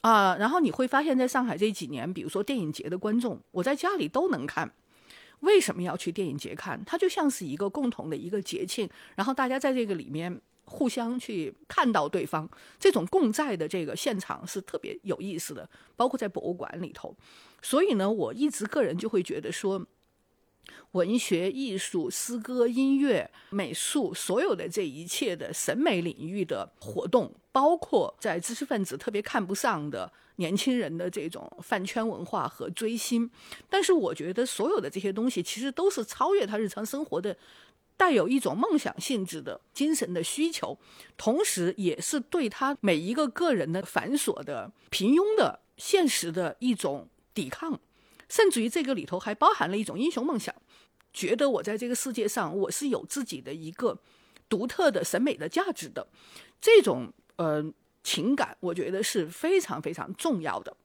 [SPEAKER 1] 啊。然后你会发现在上海这几年，比如说电影节的观众，我在家里都能看。为什么要去电影节看？它就像是一个共同的一个节庆，然后大家在这个里面。互相去看到对方，这种共在的这个现场是特别有意思的，包括在博物馆里头。所以呢，我一直个人就会觉得说，文学、艺术、诗歌、音乐、美术，所有的这一切的审美领域的活动，包括在知识分子特别看不上的年轻人的这种饭圈文化和追星，但是我觉得所有的这些东西其实都是超越他日常生活的。带有一种梦想性质的精神的需求，同时也是对他每一个个人的繁琐的、平庸的现实的一种抵抗，甚至于这个里头还包含了一种英雄梦想，觉得我在这个世界上我是有自己的一个独特的审美的价值的，这种呃情感，我觉得是非常非常重要的。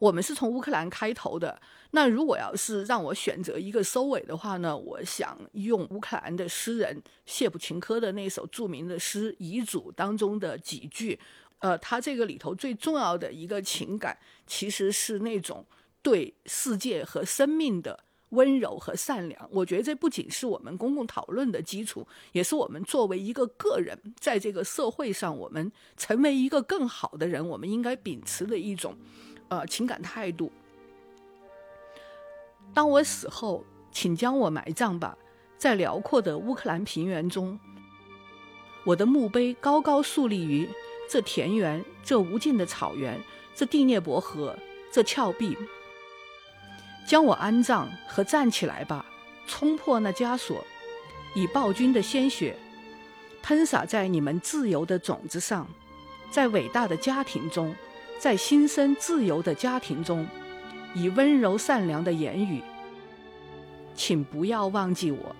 [SPEAKER 1] 我们是从乌克兰开头的。那如果要是让我选择一个收尾的话呢？我想用乌克兰的诗人谢普琴科的那首著名的诗《遗嘱》当中的几句。呃，他这个里头最重要的一个情感，其实是那种对世界和生命的温柔和善良。我觉得这不仅是我们公共讨论的基础，也是我们作为一个个人在这个社会上，我们成为一个更好的人，我们应该秉持的一种。呃，情感态度。当我死后，请将我埋葬吧，在辽阔的乌克兰平原中。我的墓碑高高竖立于这田园、这无尽的草原、这第聂伯河、这峭壁。将我安葬和站起来吧，冲破那枷锁，以暴君的鲜血喷洒在你们自由的种子上，在伟大的家庭中。在新生自由的家庭中，以温柔善良的言语，请不要忘记我。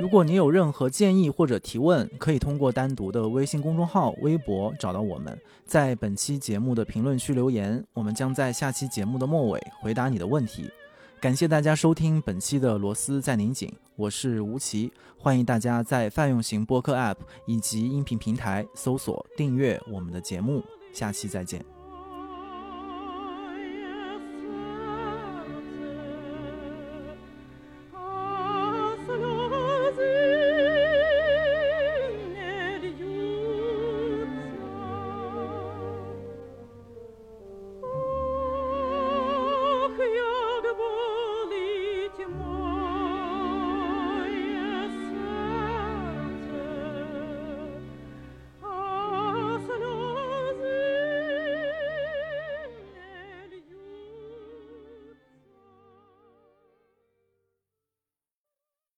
[SPEAKER 2] 如果你有任何建议或者提问，可以通过单独的微信公众号、微博找到我们，在本期节目的评论区留言，我们将在下期节目的末尾回答你的问题。感谢大家收听本期的螺丝在拧紧，我是吴奇，欢迎大家在泛用型播客 App 以及音频平台搜索订阅我们的节目，下期再见。